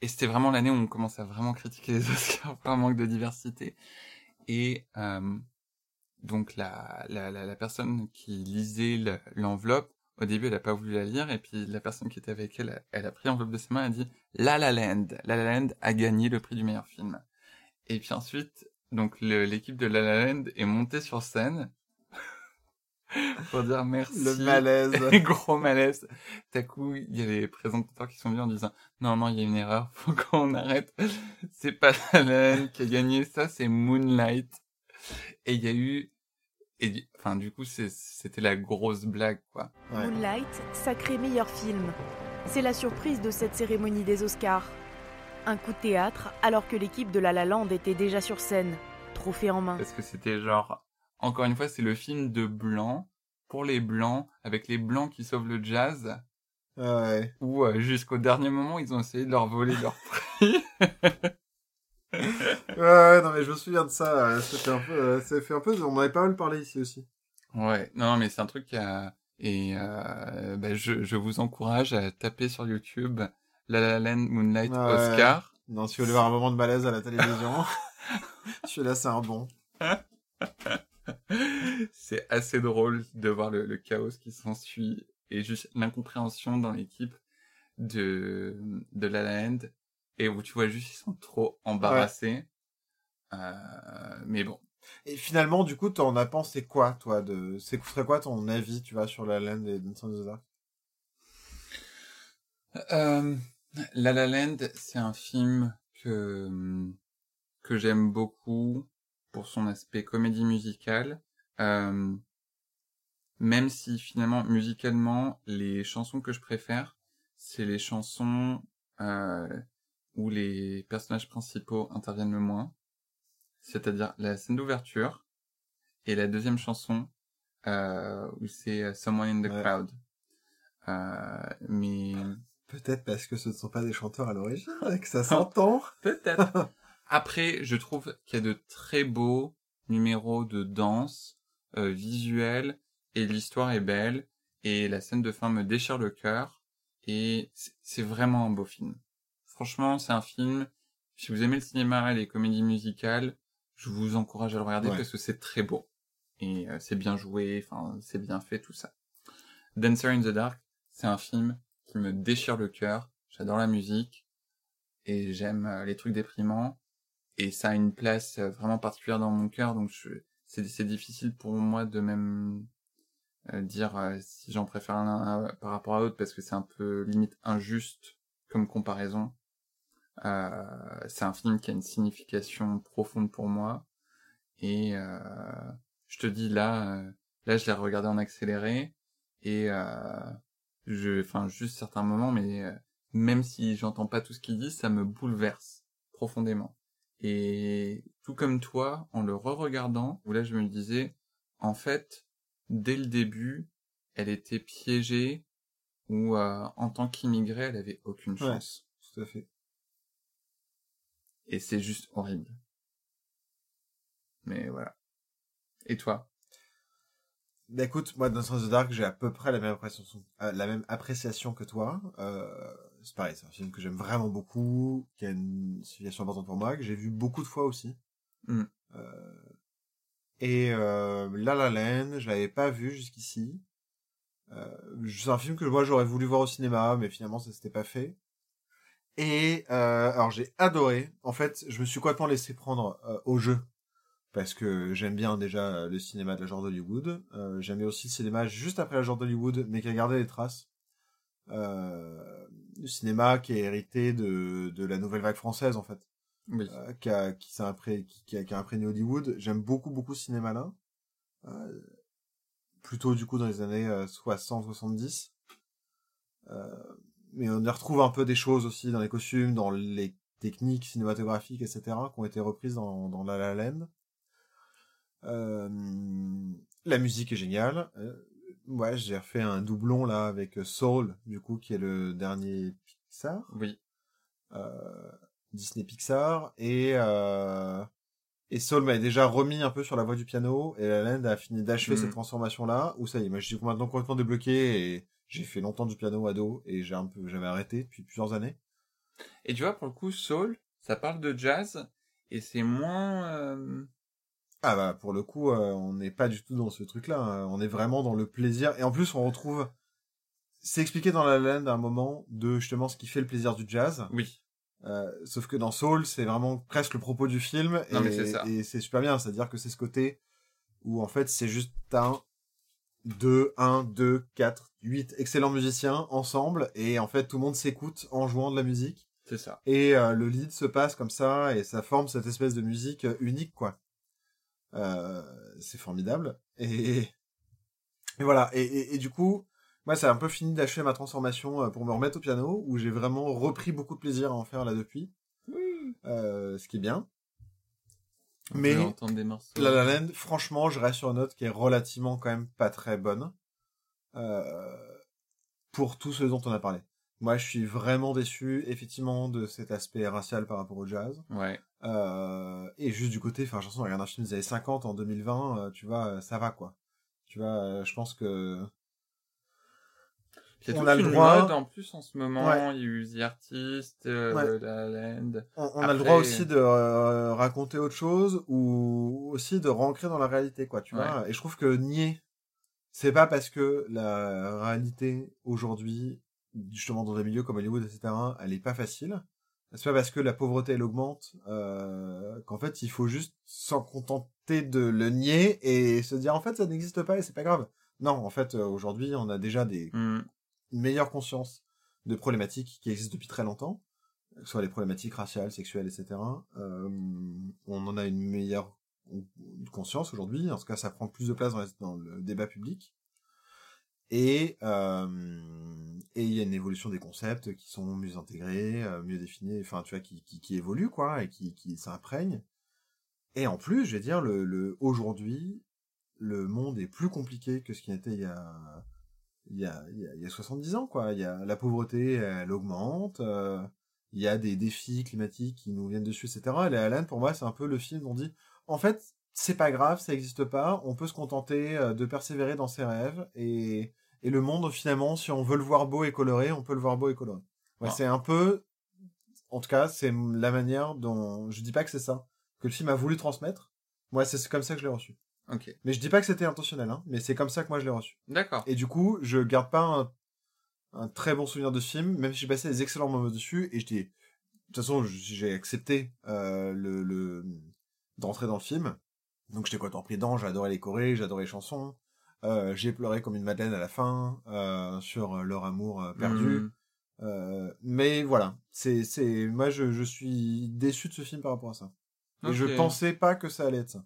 et c'était vraiment l'année où on commence à vraiment critiquer les (laughs) Oscars pour un manque de diversité. Et euh, donc la, la, la, personne qui lisait le- l'enveloppe, au début elle a pas voulu la lire, et puis la personne qui était avec elle, elle a pris l'enveloppe de ses mains et a dit La La Land, La La Land a gagné le prix du meilleur film. Et puis ensuite, donc l'équipe de La La Land est montée sur scène pour dire merci. Le malaise. (laughs) Gros malaise. D'un coup, il y a les présentateurs qui sont venus en disant non, non, il y a une erreur, (laughs) faut qu'on arrête. C'est pas La La Land qui a gagné ça, c'est Moonlight. Et il y a eu, et du- enfin, du coup, c'était la grosse blague, quoi. Ouais. Moonlight, sacré meilleur film. C'est la surprise de cette cérémonie des Oscars. Un coup de théâtre alors que l'équipe de La La Land était déjà sur scène, trophée en main. Parce que c'était genre, encore une fois, c'est le film de blanc, pour les blancs, avec les blancs qui sauvent le jazz, Ouais. où euh, jusqu'au dernier moment, ils ont essayé de leur voler leur prix. (laughs) Ouais, non, mais je me souviens de ça. euh, Ça fait un peu, euh, ça fait un peu, on en avait pas mal parlé ici aussi. Ouais, non, mais c'est un truc qui a... Et euh, bah, je, je vous encourage à taper sur YouTube La La Land Moonlight Ah ouais. Oscar. Non, si vous voulez voir un moment de malaise à la télévision, (laughs) (laughs) celui-là, c'est un bon. (laughs) c'est assez drôle de voir le, le chaos qui s'ensuit et juste l'incompréhension dans l'équipe de, de La La Land et où tu vois juste ils sont trop embarrassés. Euh, mais bon. Et finalement, du coup, t'en as pensé quoi, toi, de, c'est serait quoi ton avis, tu vois, sur la laine et Dancing in the Dark? Euh, La La Land, c'est un film que, que j'aime beaucoup pour son aspect comédie musicale. Euh, même si finalement, musicalement, les chansons que je préfère, c'est les chansons euh, où les personnages principaux interviennent le moins, c'est-à-dire la scène d'ouverture et la deuxième chanson euh, où c'est euh, Someone in the Ouais. Crowd. Euh, mais Peut-être parce que ce ne sont pas des chanteurs à l'origine, (laughs) que ça s'entend. Peut-être. (laughs) Après, je trouve qu'il y a de très beaux numéros de danse, euh, visuels, et l'histoire est belle, et la scène de fin me déchire le cœur, et c'est- vraiment un beau film. Franchement, c'est un film, si vous aimez le cinéma et les comédies musicales, je vous encourage à le regarder Ouais. parce que c'est très beau. Et euh, c'est bien joué, enfin, c'est bien fait, tout ça. Dancer in the Dark, c'est un film qui me déchire le cœur. J'adore la musique et j'aime euh, les trucs déprimants et ça a une place euh, vraiment particulière dans mon cœur donc c'est difficile pour moi de même euh, dire euh, si j'en préfère l'un par rapport à l'autre parce que c'est un peu limite injuste comme comparaison. Euh, c'est un film qui a une signification profonde pour moi. Et euh, je te dis là là je l'ai regardé en accéléré. Et euh, je enfin juste certains moments mais même si j'entends pas tout ce qu'il dit ça me bouleverse profondément et tout comme toi, en le re-regardant, où là je me disais, en fait, dès le début, elle était piégée, ou euh, en tant qu'immigrée, elle avait aucune Ouais. chance. Tout à fait. Et c'est juste horrible. Mais voilà. Et toi? Bah écoute, moi, dans Sens of the Dark, j'ai à peu près la même appréciation, euh, la même appréciation que toi. Euh, c'est pareil, c'est un film que j'aime vraiment beaucoup, qui a une signification importante pour moi, que j'ai vu beaucoup de fois aussi. Mm. Euh, et euh, La La Land, je l'avais pas vu jusqu'ici. Euh, c'est un film que moi j'aurais voulu voir au cinéma, mais finalement ça s'était pas fait. Et euh, alors j'ai adoré. En fait, je me suis complètement laissé prendre au jeu parce que j'aime bien déjà le cinéma de la genre d'Hollywood. Euh, J'aimais aussi le cinéma juste après la genre d'Hollywood, mais qui a gardé les traces. Euh, le cinéma qui est hérité de, de la nouvelle vague française en fait, Oui. euh, qui, a, qui, s'est impré- qui, qui a, qui a imprégné Hollywood. J'aime beaucoup beaucoup ce cinéma-là. Euh, plutôt du coup dans les années 60-70. Euh, mais on y retrouve un peu des choses aussi dans les costumes, dans les techniques cinématographiques, etc., qui ont été reprises dans, dans La La Land. Euh, la musique est géniale. Euh, ouais, j'ai refait un doublon là avec Soul, du coup, qui est le dernier Pixar. Oui. Euh, Disney Pixar. Et, euh, et Soul m'avait déjà remis un peu sur la voie du piano, et La La Land a fini d'achever cette transformation-là, où ça y est, moi je suis maintenant complètement débloqué, et j'ai fait longtemps du piano ado, et j'ai un peu, j'avais arrêté depuis plusieurs années. Et tu vois, pour le coup, Soul, ça parle de jazz, et c'est moins... euh, Ah bah pour le coup, euh, on n'est pas du tout dans ce truc-là. hein. On est vraiment dans le plaisir. Et en plus, on retrouve. C'est expliqué dans la Land à un moment de justement ce qui fait le plaisir du jazz. Oui. Euh, sauf que dans Soul, c'est vraiment presque le propos du film. Non, et, mais c'est ça. Et c'est super bien. C'est-à-dire que c'est ce côté où en fait c'est juste un, deux, un, deux, quatre, huit excellents musiciens ensemble. Et en fait tout le monde s'écoute en jouant de la musique. C'est ça. Et euh, le lead se passe comme ça et ça forme cette espèce de musique euh, unique quoi. Euh, c'est formidable. Et, (laughs) et voilà. Et, et, et du coup moi ça a un peu fini d'achever ma transformation euh, pour me remettre au piano où j'ai vraiment repris beaucoup de plaisir à en faire là depuis. Oui. euh, ce qui est bien. On mais des. La La Land franchement je reste sur une note qui est relativement quand même pas très bonne. Euh, pour tout ce dont on a parlé moi je suis vraiment déçu effectivement de cet aspect racial par rapport au jazz Ouais. euh, et juste du côté, enfin, chanson, on regarde un film des années 50 en 2020, euh, tu vois, euh, ça va, quoi. Tu vois, euh, je pense que... Il y a On a le droit- mode en plus en ce moment. Ouais. Il y a eu The Artist, euh, Ouais. La La Land. On, on a le droit aussi de euh, raconter autre chose ou aussi de rentrer dans la réalité, quoi, tu Ouais. vois. Et je trouve que nier, c'est pas parce que la réalité aujourd'hui, justement dans des milieux comme Hollywood, etc., elle est pas facile. C'est pas parce que la pauvreté elle augmente euh, qu'en fait il faut juste s'en contenter de le nier et se dire en fait ça n'existe pas et c'est pas grave. Non, en fait euh, aujourd'hui on a déjà des Hmm. une meilleure conscience de problématiques qui existent depuis très longtemps, que ce soit les problématiques raciales, sexuelles, etc. Euh, on en a une meilleure conscience aujourd'hui. En tout cas, ça prend plus de place dans, la- dans le débat public. Et il y a une évolution des concepts qui sont mieux intégrés, euh, mieux définis, enfin tu vois, qui, qui, évoluent quoi, et qui, qui s'imprègnent. Et en plus, je vais dire, aujourd'hui, le monde est plus compliqué que ce qu'il était il y a il y a, il y a, il y a 70 ans quoi. Il y a la pauvreté, elle augmente. euh, il y a des défis climatiques qui nous viennent dessus, etc. Et La La Land, pour moi, c'est un peu le film où on dit, en fait, c'est pas grave, ça n'existe pas. On peut se contenter euh, de persévérer dans ses rêves et et le monde finalement, si on veut le voir beau et coloré, on peut le voir beau et coloré. Ouais, Ah. c'est un peu, en tout cas, c'est la manière dont je dis pas que c'est ça que le film a voulu transmettre. Moi, c'est comme ça que je l'ai reçu. Ok. Mais je dis pas que c'était intentionnel, hein, mais c'est comme ça que moi je l'ai reçu. D'accord. Et du coup, je garde pas un, un très bon souvenir de ce film, même si j'ai passé des excellents moments dessus, et je dis, de toute façon, j'ai accepté euh, le, le d'entrer dans le film. Donc j'étais complètement pris dedans, j'adorais les chorés, j'adorais les chansons. Euh, j'ai pleuré comme une madeleine à la fin euh, sur euh, leur amour perdu. Euh, mais voilà, c'est c'est moi je, je suis déçu de ce film par rapport à ça. Et je pensais pas que ça allait être ça.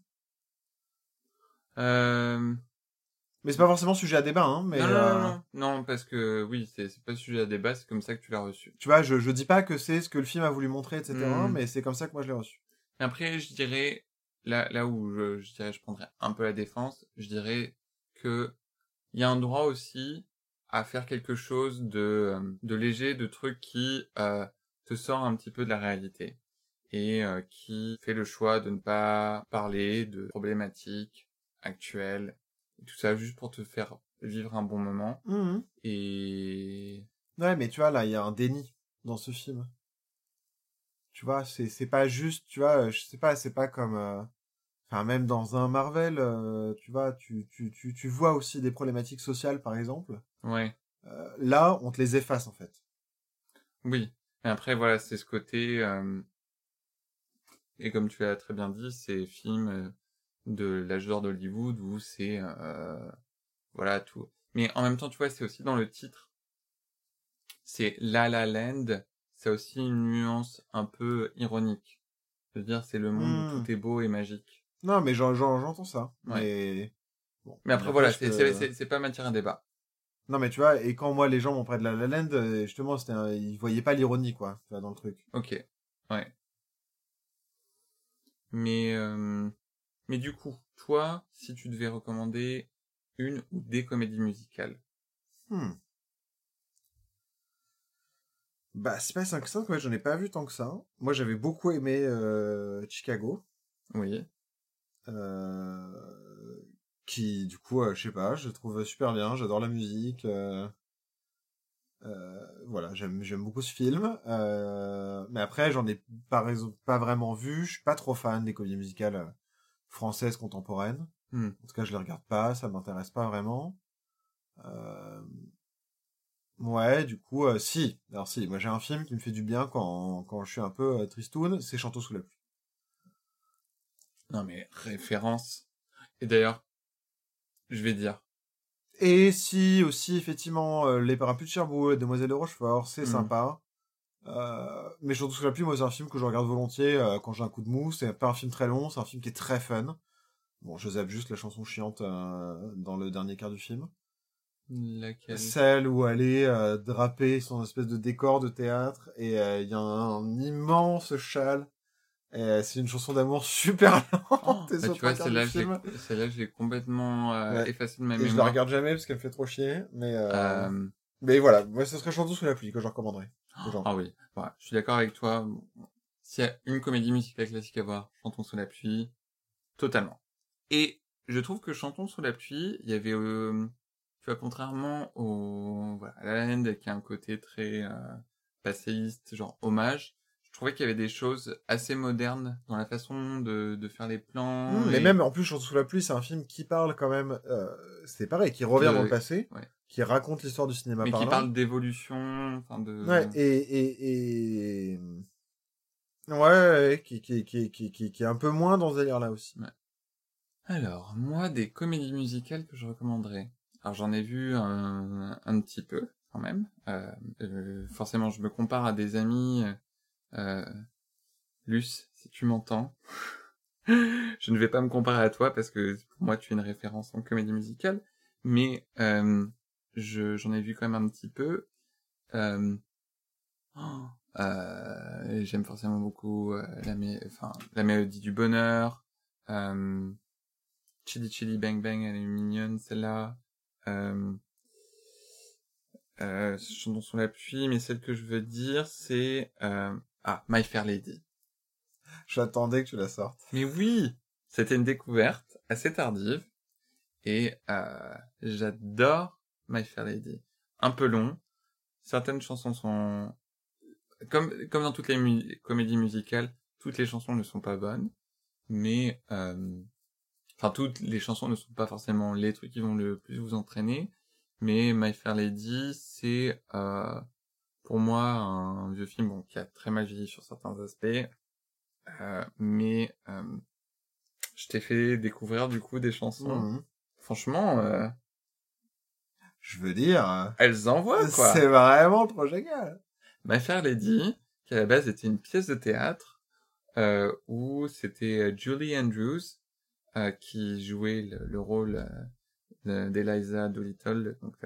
Mais c'est pas forcément sujet à débat, hein. Mais non, non, non, non, non, parce que oui, c'est pas sujet à débat, c'est comme ça que tu l'as reçu. tu vois, je je dis pas que c'est ce que le film a voulu montrer, etc. Mm. Mais c'est comme ça que moi je l'ai reçu. Après, je dirais, là, là où je, je dirais, je prendrais un peu la défense, je dirais que il y a un droit aussi à faire quelque chose de, de léger, de truc qui euh, te sort un petit peu de la réalité et euh, qui fait le choix de ne pas parler de problématiques actuelles, et tout ça juste pour te faire vivre un bon moment. Mhm. Et Ouais, mais tu vois là, il y a un déni dans ce film. Tu vois, c'est c'est pas juste, tu vois, je sais pas, c'est pas comme euh, enfin même dans un Marvel, euh, tu vois, tu tu tu tu vois aussi des problématiques sociales par exemple. ouais, Euh, là, on te les efface en fait. oui. Mais après, voilà, c'est ce côté... euh, Et comme tu l'as très bien dit, c'est film euh, de l'âge d'or d'Hollywood où c'est... euh, Voilà, tout. Mais en même temps, tu vois, c'est aussi dans le titre. C'est La La Land. C'est aussi une nuance un peu ironique. Je veux dire, c'est le monde où tout est beau et magique. Non, mais j'en- j'en- j'entends ça. Ouais. Mais bon. Mais après, voilà, c'est que- pas matière à débat. Non, mais tu vois, et quand moi les gens m'ont prêté de la La Land, euh, justement, un- ils voyaient pas l'ironie quoi, tu vois, dans le truc. Ok, ouais. Mais, euh, mais du coup, toi, si tu devais recommander une ou des comédies musicales, Hmm. Bah, c'est pas 5 moi j'en ai pas vu tant que ça. Moi j'avais beaucoup aimé euh, Chicago, oui, qui du coup, euh, je sais pas, je trouve super bien, j'adore la musique. euh, euh, voilà, j'aime j'aime beaucoup ce film. euh, mais après, j'en ai pas, raison, pas vraiment vu, je suis pas trop fan des comédies musicales euh, françaises contemporaines. Hmm. En tout cas, je les regarde pas, ça m'intéresse pas vraiment. Euh, Ouais, du coup, euh, si. Alors si, moi j'ai un film qui me fait du bien quand, quand je suis un peu euh, tristoun, c'est Chantons sous la pluie. Non mais référence. Et d'ailleurs, je vais dire, Et si aussi, effectivement, euh, Les Parapluies de Cherbourg, Demoiselle de Rochefort, c'est Mhm. sympa. Euh, mais Chantons sous la pluie, moi c'est un film que je regarde volontiers euh, quand j'ai un coup de mou. C'est pas un film très long, c'est un film qui est très fun. Bon, je zappe juste la chanson chiante euh, dans le dernier quart du film. laquelle? Celle où elle est euh, drapée son espèce de décor de théâtre et euh, il y a un, immense châle. Et, euh, c'est une chanson d'amour super (laughs) lente. et Bah, tu vois, celle-là, je l'ai- film. celle-là, je l'ai complètement euh, Ouais. effacée de ma Et je la mémoire. regarde jamais parce qu'elle me fait trop chier. Mais, euh, Euh, mais voilà, moi ce serait Chantons sous la pluie que je recommanderais. gens. Ah oui, voilà, je suis d'accord avec toi. S'il y a une comédie musicale classique à voir, Chantons sous la pluie, totalement. Et je trouve que Chantons sous la pluie, il y avait, euh, tu vois, contrairement au voilà, à La La Land qui a un côté très euh, passéiste, genre hommage, trouvais qu'il y avait des choses assez modernes dans la façon de, de faire les plans. Mmh, et- Mais même en plus Chantons sous la pluie, c'est un film qui parle quand même. Euh, c'est pareil, qui revient De- dans le passé, ouais. qui raconte l'histoire du cinéma mais qui parlant. parle d'évolution, enfin de. Ouais, et, et, et... Ouais, ouais, qui, qui, qui, qui, qui, qui est un peu moins dans ce délire-là aussi. Alors, moi, des comédies musicales que je recommanderais. Alors, j'en ai vu un, un petit peu, quand même. Euh, euh, forcément, je me compare à des amis. Euh, Luce, si tu m'entends. (laughs) je ne vais pas me comparer à toi parce que pour moi, tu es une référence en comédie musicale. Mais euh, je j'en ai vu quand même un petit peu. Euh, (gasps) euh, J'aime forcément beaucoup euh, la, mélodie du bonheur. Euh, Chili Chili Bang Bang, elle est mignonne celle-là. Euh, euh, sur l'appui, mais celle que je veux dire, c'est euh, ah My Fair Lady. J'attendais que tu la sortes. Mais oui, c'était une découverte assez tardive et euh, j'adore My Fair Lady. Un peu long. Certaines chansons sont comme comme dans toutes les mu- comédies musicales, toutes les chansons ne sont pas bonnes, mais euh, enfin toutes les chansons ne sont pas forcément les trucs qui vont le plus vous entraîner, mais My Fair Lady, c'est euh, pour moi un vieux film bon, qui a très mal vieilli sur certains aspects, euh, mais euh, je t'ai fait découvrir du coup des chansons. Mhm. Franchement, euh, Je veux dire, euh, elles envoient quoi. c'est vraiment trop génial. My Fair Lady, qui à la base était une pièce de théâtre, euh, où c'était euh, Julie Andrews euh, qui jouait le, le rôle de- d'Eliza Doolittle, donc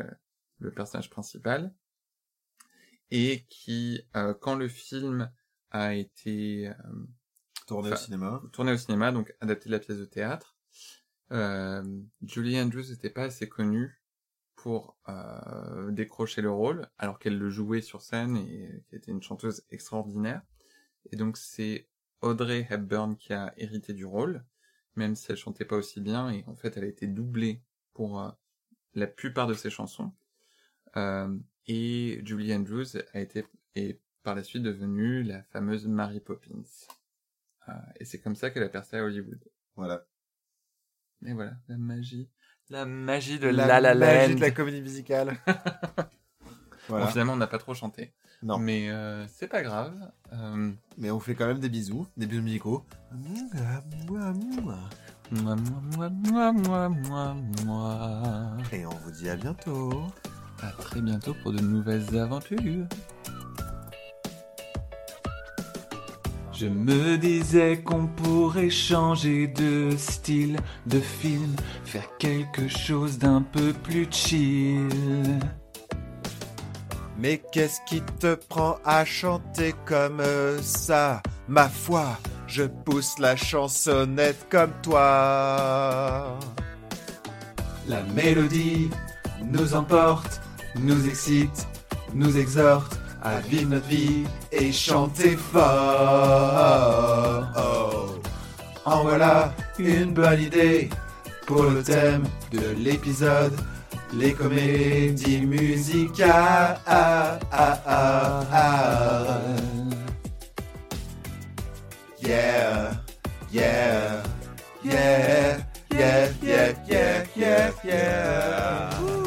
le personnage principal, et qui, euh, quand le film a été euh, Tourné au cinéma. tourné au cinéma, donc adapté de la pièce de théâtre, euh, Julie Andrews n'était pas assez connue pour euh, décrocher le rôle, alors qu'elle le jouait sur scène et qu'elle était une chanteuse extraordinaire. Et donc c'est Audrey Hepburn qui a hérité du rôle, même si elle chantait pas aussi bien, et en fait elle a été doublée pour euh, la plupart de ses chansons. Euh, et Julie Andrews a été est par la suite devenue la fameuse Mary Poppins. Euh, et c'est comme ça qu'elle a percé à Hollywood. Voilà. Et voilà, la magie. La magie de la La La magie Land. de la comédie musicale. (laughs) voilà. Bon, finalement, on n'a pas trop chanté. Non. Mais euh, c'est pas grave. Euh, Mais on fait quand même des bisous, des bisous musicaux. moi, moi, moi, moi, moi, moi, moi. Et on vous dit à bientôt. À très bientôt pour de nouvelles aventures. Je me disais qu'on pourrait changer de style de film, faire quelque chose d'un peu plus chill. Mais qu'est-ce qui te prend à chanter comme ça? Ma foi, je pousse la chansonnette comme toi. La mélodie nous emporte, nous excite, nous exhorte à vivre notre vie Et chanter fort. En voilà une bonne idée pour le thème de l'épisode. Les comédies musicales. Yeah, yeah, yeah, yeah, yeah, yeah, yeah, yeah.